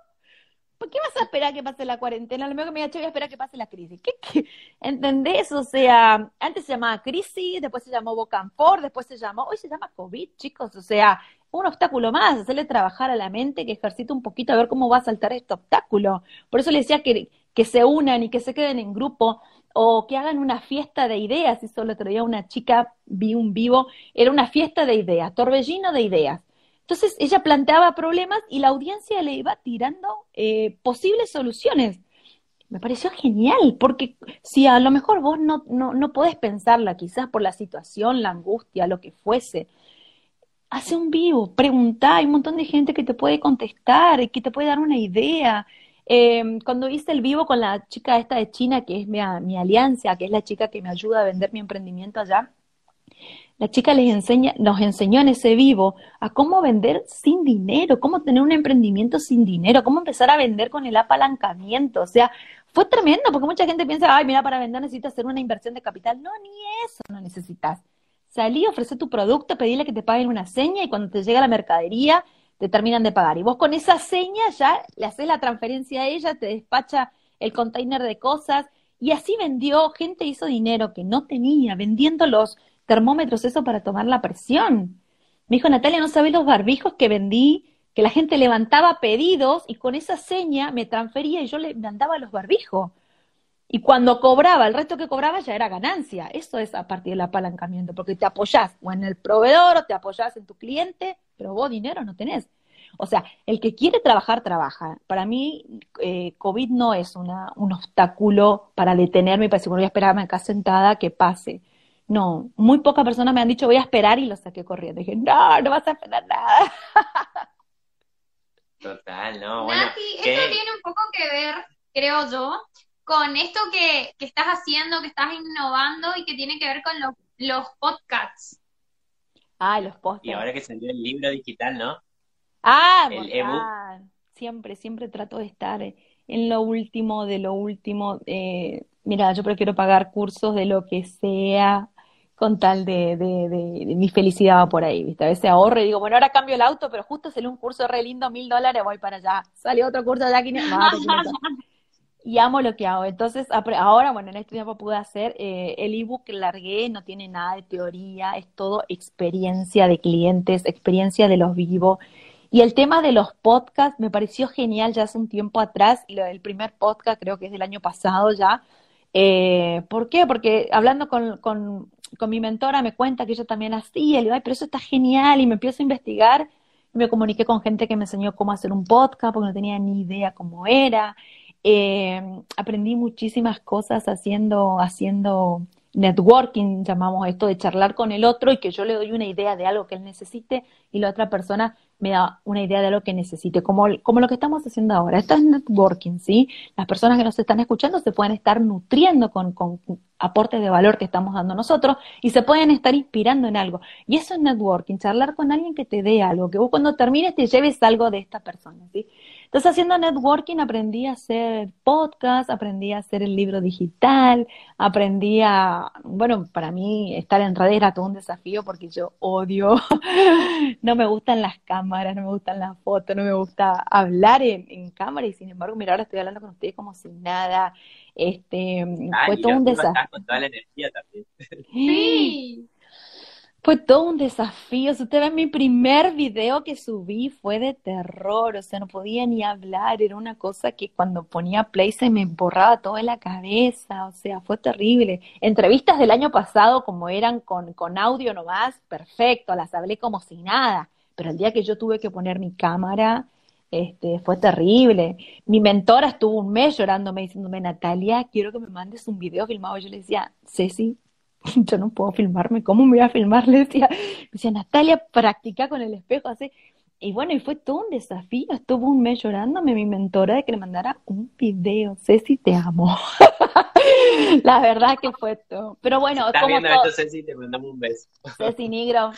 ¿Por qué vas a esperar que pase la cuarentena? Lo mejor que me diga, che, voy a esperar que pase la crisis. ¿Qué, qué? ¿Entendés? O sea, antes se llamaba crisis, después se llamó Bocanfor, después se llamó, hoy se llama COVID, chicos. O sea, un obstáculo más, hacerle trabajar a la mente que ejercite un poquito a ver cómo va a saltar este obstáculo. Por eso le decía que, que se unan y que se queden en grupo o que hagan una fiesta de ideas. Hizo el otro día una chica, vi un vivo, era una fiesta de ideas, torbellino de ideas. Entonces ella planteaba problemas y la audiencia le iba tirando eh, posibles soluciones. Me pareció genial, porque si a lo mejor vos no, no, no podés pensarla, quizás por la situación, la angustia, lo que fuese, hace un vivo, pregunta, hay un montón de gente que te puede contestar, que te puede dar una idea. Eh, cuando hice el vivo con la chica esta de China, que es mi, mi alianza, que es la chica que me ayuda a vender mi emprendimiento allá, la chica les enseña, nos enseñó en ese vivo a cómo vender sin dinero, cómo tener un emprendimiento sin dinero, cómo empezar a vender con el apalancamiento. O sea, fue tremendo porque mucha gente piensa, ay, mira, para vender necesitas hacer una inversión de capital. No, ni eso no necesitas. salí, ofrece tu producto, pedile que te paguen una seña y cuando te llega la mercadería te terminan de pagar. Y vos con esa seña ya le haces la transferencia a ella, te despacha el container de cosas y así vendió, gente hizo dinero que no tenía, vendiendo los termómetros, eso para tomar la presión. Me dijo Natalia, no sabés los barbijos que vendí, que la gente levantaba pedidos y con esa seña me transfería y yo le mandaba los barbijos. Y cuando cobraba, el resto que cobraba ya era ganancia. Eso es a partir del apalancamiento, porque te apoyás o en el proveedor o te apoyás en tu cliente, pero vos dinero no tenés. O sea, el que quiere trabajar, trabaja. Para mí, eh, COVID no es una, un obstáculo para detenerme y para decir, bueno, voy a esperarme acá sentada que pase. No, muy pocas personas me han dicho, voy a esperar y lo saqué corriendo. dije, no, no vas a esperar nada. Total, no. Bueno, esto tiene un poco que ver, creo yo, con esto que, que, estás haciendo, que estás innovando y que tiene que ver con los podcasts. Ah, los podcasts. Y ahora que salió el libro digital, ¿no? Ah, el Siempre, siempre trato de estar en lo último, de lo último. Eh, mira, yo prefiero pagar cursos de lo que sea con tal de, de, de, mi felicidad va por ahí, ¿viste? A veces ahorro y digo, bueno, ahora cambio el auto, pero justo salió un curso re lindo, mil dólares, voy para allá. Salió otro curso allá, <laughs> 500, y amo lo que hago. Entonces, ahora, bueno, en este tiempo pude hacer eh, el ebook largué, no tiene nada de teoría, es todo experiencia de clientes, experiencia de los vivos. Y el tema de los podcasts me pareció genial ya hace un tiempo atrás, el primer podcast creo que es del año pasado ya. Eh, ¿Por qué? Porque hablando con, con con mi mentora me cuenta que ella también hacía, le digo, ay, pero eso está genial, y me empiezo a investigar, me comuniqué con gente que me enseñó cómo hacer un podcast, porque no tenía ni idea cómo era. Eh, aprendí muchísimas cosas haciendo, haciendo networking, llamamos esto, de charlar con el otro y que yo le doy una idea de algo que él necesite y la otra persona me da una idea de lo que necesite, como, como lo que estamos haciendo ahora. Esto es networking, ¿sí? Las personas que nos están escuchando se pueden estar nutriendo con, con aportes de valor que estamos dando nosotros y se pueden estar inspirando en algo. Y eso es networking, charlar con alguien que te dé algo, que vos cuando termines te lleves algo de esta persona, ¿sí? Entonces, haciendo networking aprendí a hacer podcast, aprendí a hacer el libro digital, aprendí a, bueno, para mí estar en redes era todo un desafío porque yo odio, <laughs> no me gustan las cámaras, no me gustan las fotos, no me gusta hablar en, cámara y sin embargo, mira, ahora estoy hablando con ustedes como si nada. Este, fue todo un desafío. Con toda la energía también. <laughs> Sí. Fue todo un desafío. Si usted ve mi primer video que subí fue de terror, o sea, no podía ni hablar, era una cosa que cuando ponía play se me borraba todo en la cabeza, o sea, fue terrible. Entrevistas del año pasado, como eran con, con audio nomás, perfecto, las hablé como si nada, pero el día que yo tuve que poner mi cámara, este, fue terrible. Mi mentora estuvo un mes llorándome, diciéndome, Natalia, quiero que me mandes un video filmado. Yo le decía, Ceci, <laughs> yo no puedo filmarme, ¿cómo me voy a filmar? <laughs> Le decía, decía, Natalia, practica con el espejo así. Y bueno, y fue todo un desafío, estuvo un mes llorándome mi mentora de que le mandara un video, Ceci, te amo. <laughs> la verdad que fue todo. Pero bueno, Estás viendo esto, Ceci, te mandamos un beso. Ceci Negro,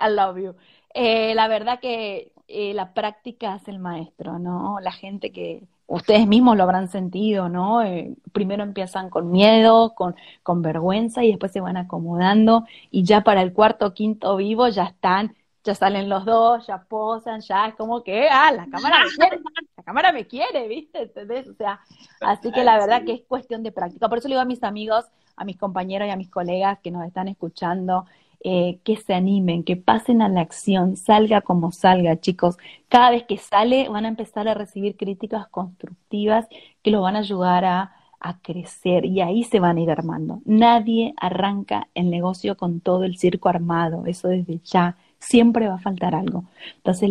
I love you. Eh, la verdad que eh, la práctica es el maestro, ¿no? La gente que, ustedes mismos lo habrán sentido, ¿no? Eh, primero empiezan con miedo, con, con vergüenza y después se van acomodando y ya para el cuarto o quinto vivo ya están, ya salen los dos, ya posan, ya es como que, ah, la cámara me quiere, la cámara me quiere, ¿viste? ¿Entendés? O sea, así que la verdad que es cuestión de práctica. Por eso le digo a mis amigos, a mis compañeros y a mis colegas que nos están escuchando, eh, que se animen, que pasen a la acción, salga como salga, chicos. Cada vez que sale van a empezar a recibir críticas constructivas que lo van a ayudar a, a crecer y ahí se van a ir armando. Nadie arranca el negocio con todo el circo armado, eso desde ya. Siempre va a faltar algo. Entonces,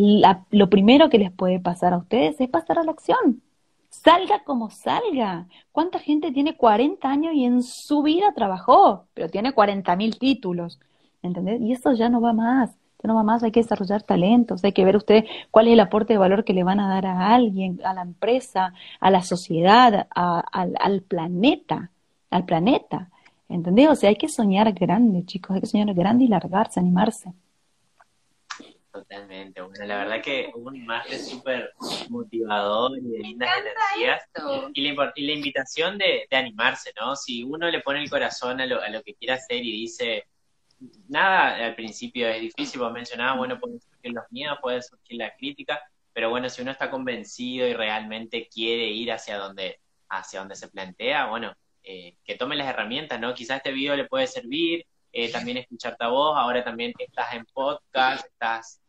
lo primero que les puede pasar a ustedes es pasar a la acción. Salga como salga. ¿Cuánta gente tiene 40 años y en su vida trabajó, pero tiene 40 mil títulos? ¿Entendés? Y eso ya no va más, ya no va más, hay que desarrollar talentos, hay que ver usted cuál es el aporte de valor que le van a dar a alguien, a la empresa, a la sociedad, al, planeta, al planeta, ¿entendés? O sea, hay que soñar grande, chicos, hay que soñar grande y largarse, animarse. Totalmente, bueno, la verdad que un máster súper motivador y de lindas energías. Y la, y la, invitación de, de, animarse, ¿no? Si uno le pone el corazón a lo, a lo que quiere hacer y dice, nada al principio es difícil, vos mencionabas, bueno, pueden surgir los miedos, puede surgir la crítica, pero bueno, si uno está convencido y realmente quiere ir hacia donde, hacia donde se plantea, bueno, eh, que tome las herramientas, ¿no? Quizás este video le puede servir, eh, también escucharte a vos, ahora también estás en podcast, estás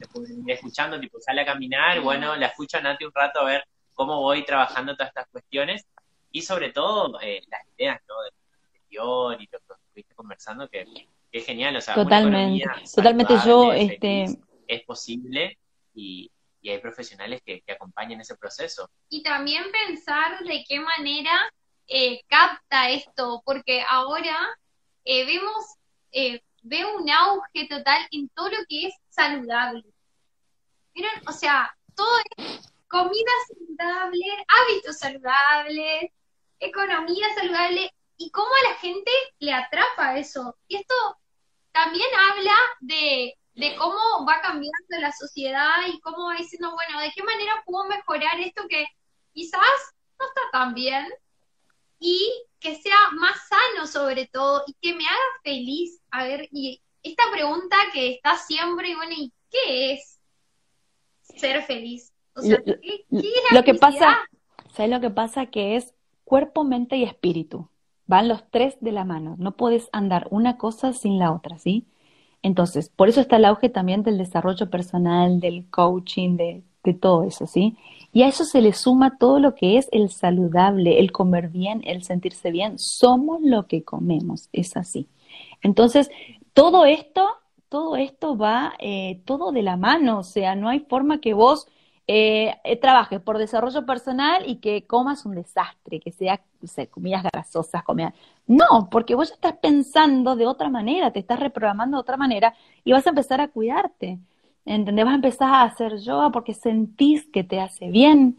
escuchando, tipo, sale a caminar, bueno, la escucho a un rato a ver cómo voy trabajando todas estas cuestiones y sobre todo eh, las ideas, ¿no? Del interior y lo que estuviste conversando, que, es genial, o sea, totalmente, totalmente yo, este... Es posible y, y hay profesionales que, que, acompañan ese proceso. Y también pensar de qué manera eh, capta esto, porque ahora eh, vemos, eh, veo un auge total en todo lo que es saludable. ¿Vieron? O sea, todo es comida saludable, hábitos saludables, economía saludable, y cómo a la gente le atrapa eso. Y esto también habla de, de cómo va cambiando la sociedad y cómo va diciendo, bueno, ¿de qué manera puedo mejorar esto que quizás no está tan bien? Y que sea más sano sobre todo y que me haga feliz. A ver, y esta pregunta que está siempre, bueno, ¿y qué es ser feliz? O sea, ¿qué, es lo que pasa, ¿sabes lo que pasa? Que es cuerpo, mente y espíritu. Van los tres de la mano. No puedes andar una cosa sin la otra, ¿sí? Entonces, por eso está el auge también del desarrollo personal, del coaching, de, de todo eso, ¿sí? Y a eso se le suma todo lo que es el saludable, el comer bien, el sentirse bien. Somos lo que comemos, es así. Entonces, todo esto, todo esto va eh, todo de la mano, o sea, no hay forma que vos eh, eh, trabajes por desarrollo personal y que comas un desastre, que sea, comidas grasosas, comidas... No, porque vos ya estás pensando de otra manera, te estás reprogramando de otra manera y vas a empezar a cuidarte. ¿Entendés? Vas a empezar a hacer yoga porque sentís que te hace bien.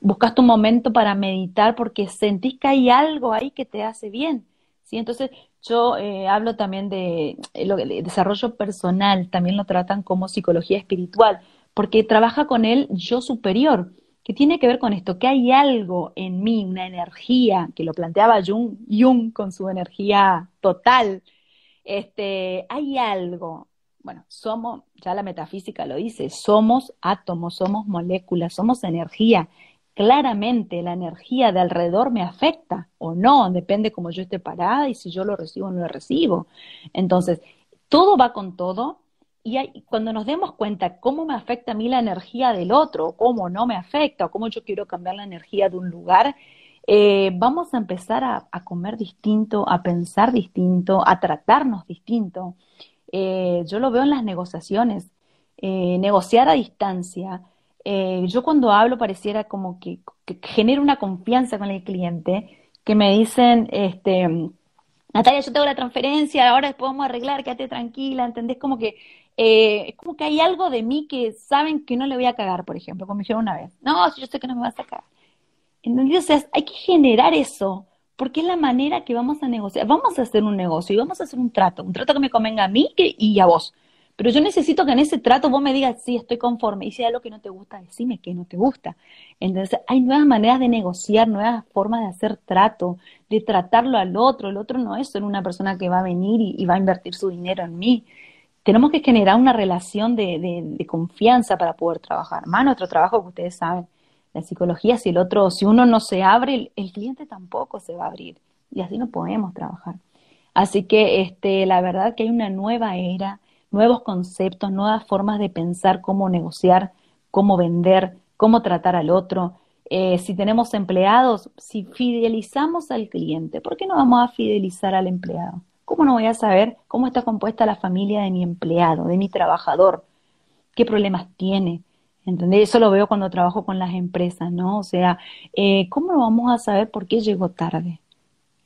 Buscas tu momento para meditar porque sentís que hay algo ahí que te hace bien. ¿sí? Entonces, yo eh, hablo también de lo, el desarrollo personal, también lo tratan como psicología espiritual porque trabaja con el yo superior, que tiene que ver con esto, que hay algo en mí, una energía, que lo planteaba Jung, Jung con su energía total, este, hay algo, bueno, somos, ya la metafísica lo dice, somos átomos, somos moléculas, somos energía. Claramente la energía de alrededor me afecta o no, depende cómo yo esté parada y si yo lo recibo o no lo recibo. Entonces, todo va con todo, y cuando nos demos cuenta cómo me afecta a mí la energía del otro, cómo no me afecta, o cómo yo quiero cambiar la energía de un lugar, eh, vamos a empezar a, comer distinto, a pensar distinto, a tratarnos distinto. Eh, yo lo veo en las negociaciones, eh, negociar a distancia. yo cuando hablo pareciera como que, que genera una confianza con el cliente, que me dicen, este, Natalia, yo tengo la transferencia, ahora después vamos a arreglar, quédate tranquila, ¿entendés? Como que eh, es como que hay algo de mí que saben que no le voy a cagar, por ejemplo, como me dijeron una vez. No, si yo sé que no me vas a cagar. ¿Entendés? O sea, hay que generar eso, porque es la manera que vamos a negociar. Vamos a hacer un negocio y vamos a hacer un trato, un trato que me convenga a mí y a vos. Pero yo necesito que en ese trato vos me digas, sí, estoy conforme. Y si hay algo que no te gusta, decime que no te gusta. Entonces, hay nuevas maneras de negociar, nuevas formas de hacer trato, de tratarlo al otro. El otro no es solo una persona que va a venir y va a invertir su dinero en mí tenemos que generar una relación de, confianza para poder trabajar. Más nuestro trabajo que ustedes saben, la psicología, si el otro, si uno no se abre, el, cliente tampoco se va a abrir. Y así no podemos trabajar. Así que este, la verdad que hay una nueva era, nuevos conceptos, nuevas formas de pensar cómo negociar, cómo vender, cómo tratar al otro. Eh, si tenemos empleados, si fidelizamos al cliente, ¿por qué no vamos a fidelizar al empleado? ¿Cómo no voy a saber cómo está compuesta la familia de mi empleado, de mi trabajador? ¿Qué problemas tiene? ¿Entendés? Eso lo veo cuando trabajo con las empresas, ¿no? O sea, eh, ¿cómo vamos a saber por qué llegó tarde?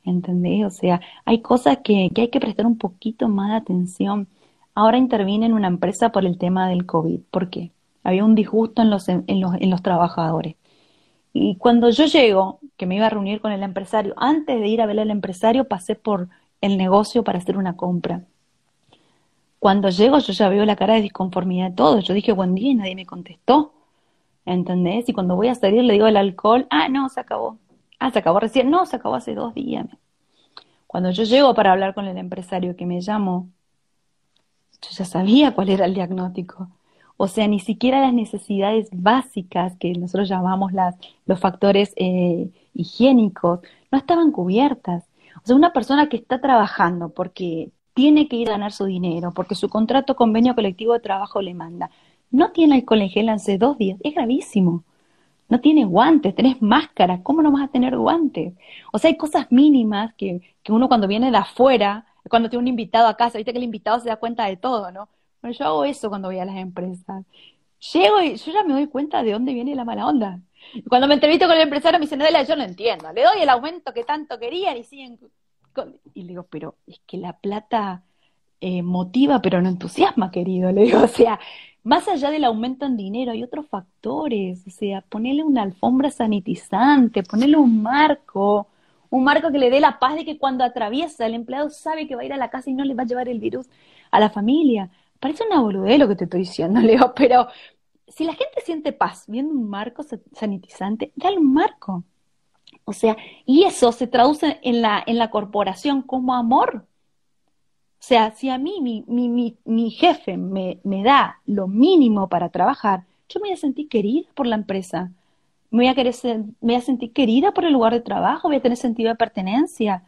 ¿Entendés? O sea, hay cosas que, que hay que prestar un poquito más de atención. Ahora interviene en una empresa por el tema del COVID. ¿Por qué? Había un disgusto en los, en los, en los trabajadores. Y cuando yo llego, que me iba a reunir con el empresario, antes de ir a ver al empresario, pasé por el negocio para hacer una compra. Cuando llego yo ya veo la cara de disconformidad de todos. Yo dije buen día y nadie me contestó. ¿Entendés? Y cuando voy a salir le digo el alcohol, ah, no, se acabó. Ah, se acabó recién. No, se acabó hace dos días. Cuando yo llego para hablar con el empresario que me llamó, yo ya sabía cuál era el diagnóstico. O sea, ni siquiera las necesidades básicas, que nosotros llamamos las, los factores eh, higiénicos, no estaban cubiertas. O sea, una persona que está trabajando porque tiene que ir a ganar su dinero, porque su contrato convenio colectivo de trabajo le manda, no tiene alcohol en gel hace dos días, es gravísimo. No tiene guantes, tenés máscara, ¿cómo no vas a tener guantes? O sea, hay cosas mínimas que, que uno cuando viene de afuera, cuando tiene un invitado a casa, viste que el invitado se da cuenta de todo, ¿no? Bueno, yo hago eso cuando voy a las empresas. Llego y yo ya me doy cuenta de dónde viene la mala onda. Cuando me entrevisto con el empresario me dicen, Adela, yo no entiendo. Le doy el aumento que tanto querían y siguen... Y le digo, pero es que la plata eh, motiva pero no entusiasma, querido. Le digo, <laughs> o sea, más allá del aumento en dinero, hay otros factores, o sea, ponerle una alfombra sanitizante, ponerle un marco, un marco que le dé la paz de que cuando atraviesa el empleado sabe que va a ir a la casa y no le va a llevar el virus a la familia. Parece una boludez lo que te estoy diciendo, <laughs> Leo, pero si la gente siente paz viendo un marco sanitizante, dale un marco. O sea, y eso se traduce en la, en la corporación como amor. O sea, si a mí mi, mi, mi, jefe me, me, da lo mínimo para trabajar, yo me voy a sentir querida por la empresa. Me voy, a querer, me voy a sentir querida por el lugar de trabajo, voy a tener sentido de pertenencia.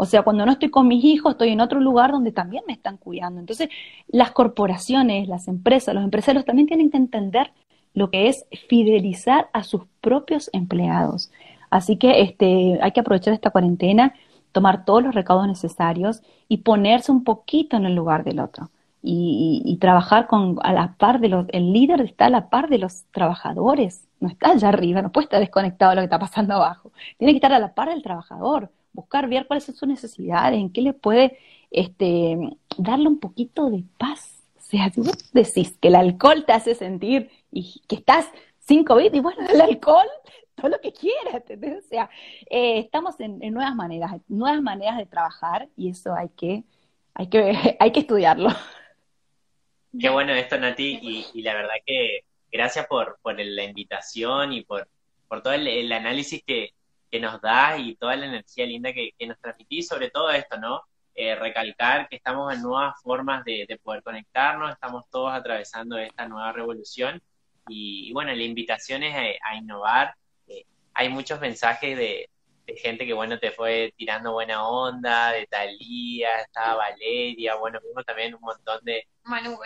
O sea, cuando no estoy con mis hijos, estoy en otro lugar donde también me están cuidando. Entonces, las corporaciones, las empresas, los empresarios también tienen que entender lo que es fidelizar a sus propios empleados. Así que este, hay que aprovechar esta cuarentena tomar todos los recaudos necesarios y ponerse un poquito en el lugar del otro. Y, trabajar con a la par de los, el líder está a la par de los trabajadores, no está allá arriba, no puede estar desconectado de lo que está pasando abajo, tiene que estar a la par del trabajador, buscar ver cuáles son sus necesidades, en qué le puede este, darle un poquito de paz. O sea, si vos decís que el alcohol te hace sentir y que estás sin COVID, y bueno, el alcohol todo lo que quieras, O sea, eh, estamos en, nuevas maneras, nuevas maneras de trabajar y eso hay que, hay que, <laughs> hay que estudiarlo. Qué bueno esto, Nati, y, la verdad que gracias por, por la invitación y por, por todo el, análisis que, que, nos da y toda la energía linda que, nos transmitís sobre todo esto, ¿no? Eh, recalcar que estamos en nuevas formas de, poder conectarnos, estamos todos atravesando esta nueva revolución y, bueno, la invitación es a innovar, hay muchos mensajes de, gente que, bueno, te fue tirando buena onda, de Talía, estaba Valeria, bueno, vimos también un montón de... Manu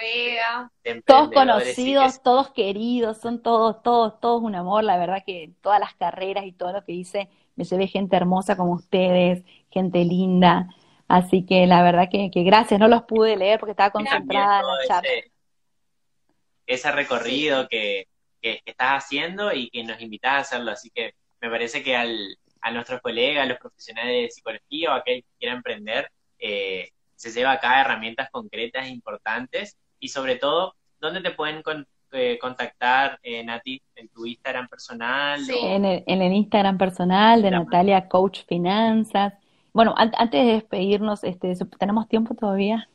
Todos conocidos, todos queridos, son todos, todos, todos un amor, la verdad que todas las carreras y todo lo que hice, me llevé gente hermosa como ustedes, gente linda, así que la verdad que, que gracias, no los pude leer porque estaba concentrada en la chat. Ese, recorrido que, que, estás haciendo y que nos invitas a hacerlo, así que me parece que al, a nuestros colegas, a los profesionales de psicología o a aquel que quiera emprender, eh, se lleva acá herramientas concretas e importantes y sobre todo, ¿dónde te pueden eh, contactar, eh, Nati? ¿En tu Instagram personal? Sí, en, el, Instagram personal de Natalia Coach Finanzas. Bueno, antes de despedirnos, este, ¿tenemos tiempo todavía?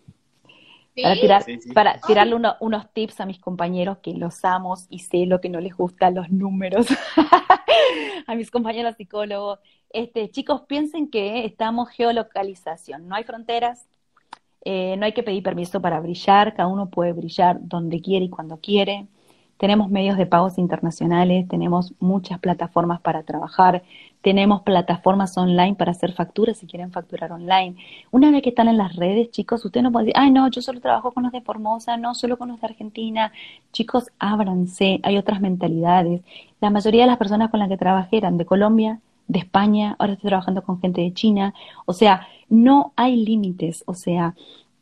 Para, tirar, para tirarle unos tips a mis compañeros que los amo y sé lo que no les gusta, los números. <laughs> <laughs> a mis compañeros psicólogos. Este, chicos, piensen que estamos geolocalización, no hay fronteras, eh, no hay que pedir permiso para brillar, cada uno puede brillar donde quiere y cuando quiere. Tenemos medios de pagos internacionales, tenemos muchas plataformas para trabajar, tenemos plataformas online para hacer facturas si quieren facturar online. Una vez que están en las redes, chicos, usted no puede decir, ay, no, yo solo trabajo con los de Formosa, no, solo con los de Argentina. Chicos, ábranse, hay otras mentalidades. La mayoría de las personas con las que trabajé eran de Colombia, de España, ahora estoy trabajando con gente de China. O sea, no hay límites. O sea,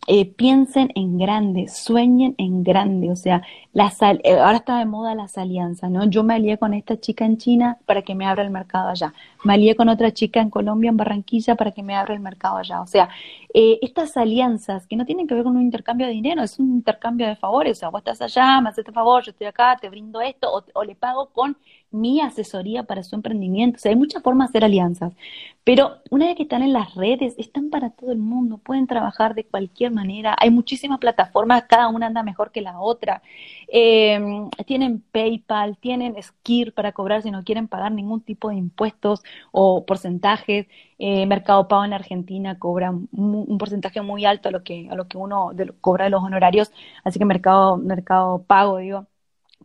eh, piensen en grande, sueñen en grande, o sea, eh, ahora está de moda las alianzas, ¿no? Yo me alié con esta chica en China para que me abra el mercado allá, me alié con otra chica en Colombia, en Barranquilla, para que me abra el mercado allá, o sea, eh, estas alianzas que no tienen que ver con un intercambio de dinero, es un intercambio de favores, o sea, vos estás allá, me haces este favor, yo estoy acá, te brindo esto, o, o le pago con mi asesoría para su emprendimiento. O sea, hay muchas formas de hacer alianzas. Pero una vez que están en las redes, están para todo el mundo, pueden trabajar de cualquier manera. Hay muchísimas plataformas, cada una anda mejor que la otra. Eh, tienen PayPal, tienen Skir para cobrar si no quieren pagar ningún tipo de impuestos o porcentajes. Eh, Mercado Pago en Argentina cobra un, porcentaje muy alto a lo que, a lo que uno cobra de los honorarios, así que Mercado, Mercado Pago, digo.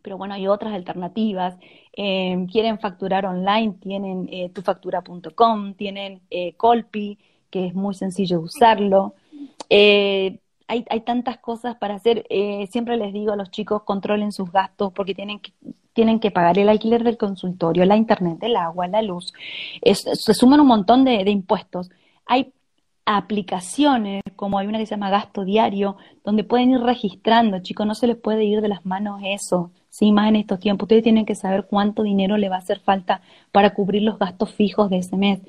Pero bueno, hay otras alternativas. Eh, quieren facturar online, tienen eh, tufactura.com, tienen eh, Colpi, que es muy sencillo usarlo. Eh, hay, hay, tantas cosas para hacer. siempre les digo a los chicos, controlen sus gastos porque tienen que, tienen que pagar el alquiler del consultorio, la internet, el agua, la luz. se suman un montón de, de impuestos. Hay aplicaciones, como hay una que se llama gasto diario, donde pueden ir registrando, chicos, no se les puede ir de las manos eso. Sí, más en estos tiempos. Ustedes tienen que saber cuánto dinero le va a hacer falta para cubrir los gastos fijos de ese mes.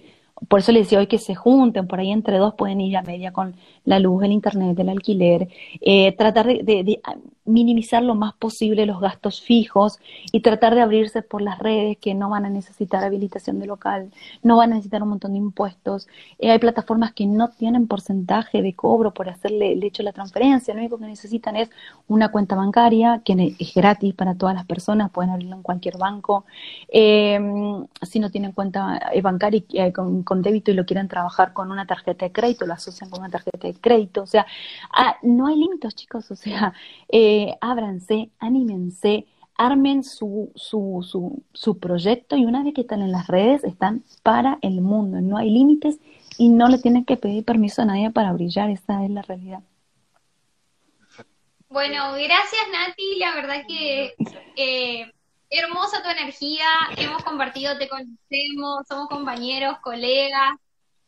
Por eso les decía hoy que se junten, por ahí entre dos pueden ir a media con la luz, el internet, el alquiler, eh, tratar de, minimizar lo más posible los gastos fijos y tratar de abrirse por las redes que no van a necesitar habilitación de local, no van a necesitar un montón de impuestos. Eh, hay plataformas que no tienen porcentaje de cobro por hacerle el hecho de la transferencia, lo único que necesitan es una cuenta bancaria que es gratis para todas las personas, pueden abrirlo en cualquier banco. Eh, si no tienen cuenta bancaria con, con, débito y lo quieren trabajar con una tarjeta de crédito, lo asocian con una tarjeta de crédito, o sea, ah, no hay límites chicos, o sea, <laughs> eh, ábranse, anímense, armen su, su, su, su proyecto y una vez que están en las redes están para el mundo, no hay límites y no le tienen que pedir permiso a nadie para brillar, esa es la realidad. Bueno, gracias Nati, la verdad que eh, hermosa tu energía, hemos compartido, te conocemos, somos compañeros, colegas,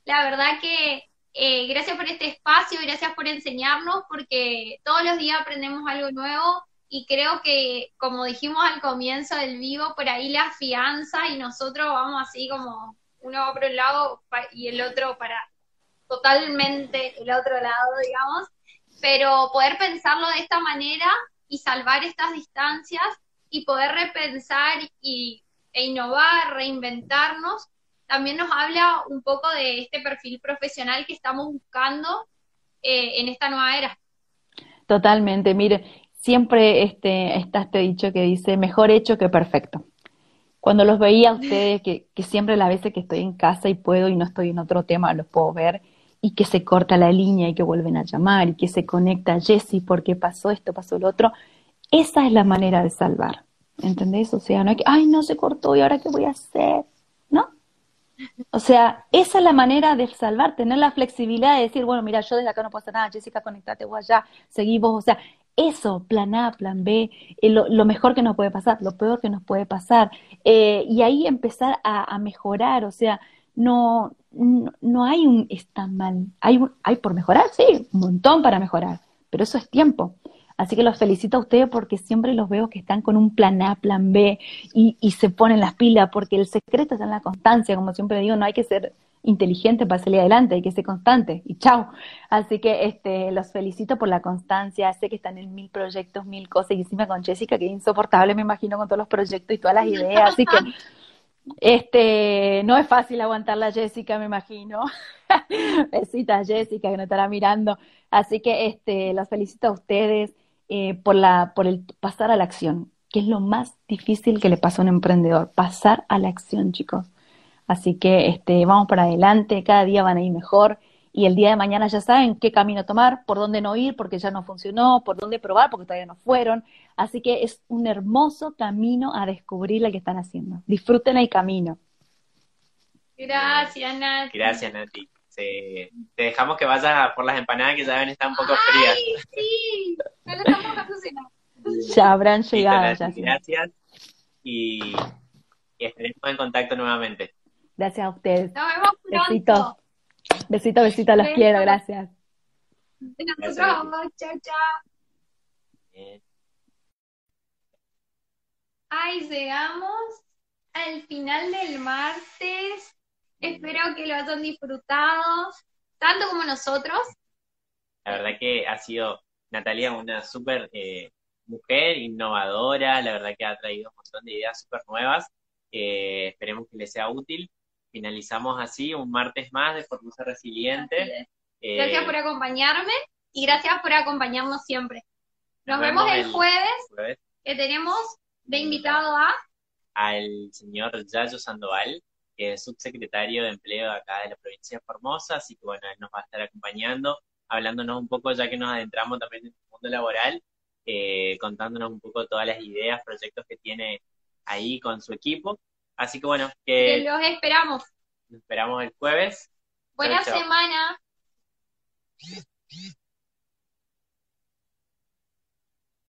la verdad que eh, gracias por este espacio, gracias por enseñarnos, porque todos los días aprendemos algo nuevo y creo que, como dijimos al comienzo del vivo, por ahí la fianza y nosotros vamos así como uno va por un lado y el otro para totalmente el otro lado, digamos, pero poder pensarlo de esta manera y salvar estas distancias y poder repensar y, e innovar, reinventarnos, también nos habla un poco de este perfil profesional que estamos buscando eh, en esta nueva era. Totalmente, mire, siempre este, está este dicho que dice, mejor hecho que perfecto. Cuando los veía a ustedes, que, que siempre las veces que estoy en casa y puedo y no estoy en otro tema, los puedo ver, y que se corta la línea y que vuelven a llamar y que se conecta Jessy porque pasó esto, pasó lo otro, esa es la manera de salvar. ¿Entendés? O sea, no hay que, ay, no se cortó y ahora qué voy a hacer. O sea, esa es la manera de salvar, tener la flexibilidad de decir, bueno, mira, yo desde acá no puedo hacer nada, Jessica, conectate vos allá, seguí vos, o sea, eso, plan A, plan B, eh, lo, mejor que nos puede pasar, lo peor que nos puede pasar, eh, y ahí empezar a, mejorar, o sea, no, no, hay un está mal, hay, hay por mejorar, sí, un montón para mejorar, pero eso es tiempo. Así que los felicito a ustedes porque siempre los veo que están con un plan A, plan B y, se ponen las pilas, porque el secreto está en la constancia, como siempre digo, no hay que ser inteligente para salir adelante, hay que ser constante y chao. Así que este, los felicito por la constancia, sé que están en mil proyectos, mil cosas, y encima con Jessica, que es insoportable, me imagino, con todos los proyectos y todas las ideas, así que este, no es fácil aguantar la Jessica, me imagino. <laughs> Besitas Jessica, que nos estará mirando. Así que este, los felicito a ustedes. Eh, por, la, por el pasar a la acción, que es lo más difícil que le pasa a un emprendedor, pasar a la acción, chicos. Así que este, vamos para adelante, cada día van a ir mejor y el día de mañana ya saben qué camino tomar, por dónde no ir porque ya no funcionó, por dónde probar porque todavía no fueron. Así que es un hermoso camino a descubrir lo que están haciendo. Disfruten el camino. Gracias, Nati. Gracias, Nati. Te dejamos que vayas por las empanadas que ya ven están un poco frías. Sí, ya habrán llegado. gracias. Y, estaremos en contacto nuevamente. Gracias a ustedes. Nos vemos pronto. Besitos. Besito, besito, los quiero, gracias. Nosotros, chao, chao. Ay, llegamos al final del martes. Espero que lo hayan disfrutado, tanto como nosotros. La verdad que ha sido Natalia una súper eh, mujer, innovadora, la verdad que ha traído un montón de ideas súper nuevas Eh, esperemos que les sea útil. Finalizamos así un martes más de Formosa Resiliente. Gracias por acompañarme y gracias por acompañarnos siempre. Nos, vemos, el, jueves, que tenemos de invitado a... Al señor Yayo Sandoval, que es subsecretario de Empleo acá de la provincia de Formosa, así que bueno, él nos va a estar acompañando, hablándonos un poco, ya que nos adentramos también en el mundo laboral, eh, contándonos un poco todas las ideas, proyectos que tiene ahí con su equipo. Así que bueno, que... los esperamos. Los esperamos el jueves. Buena semana.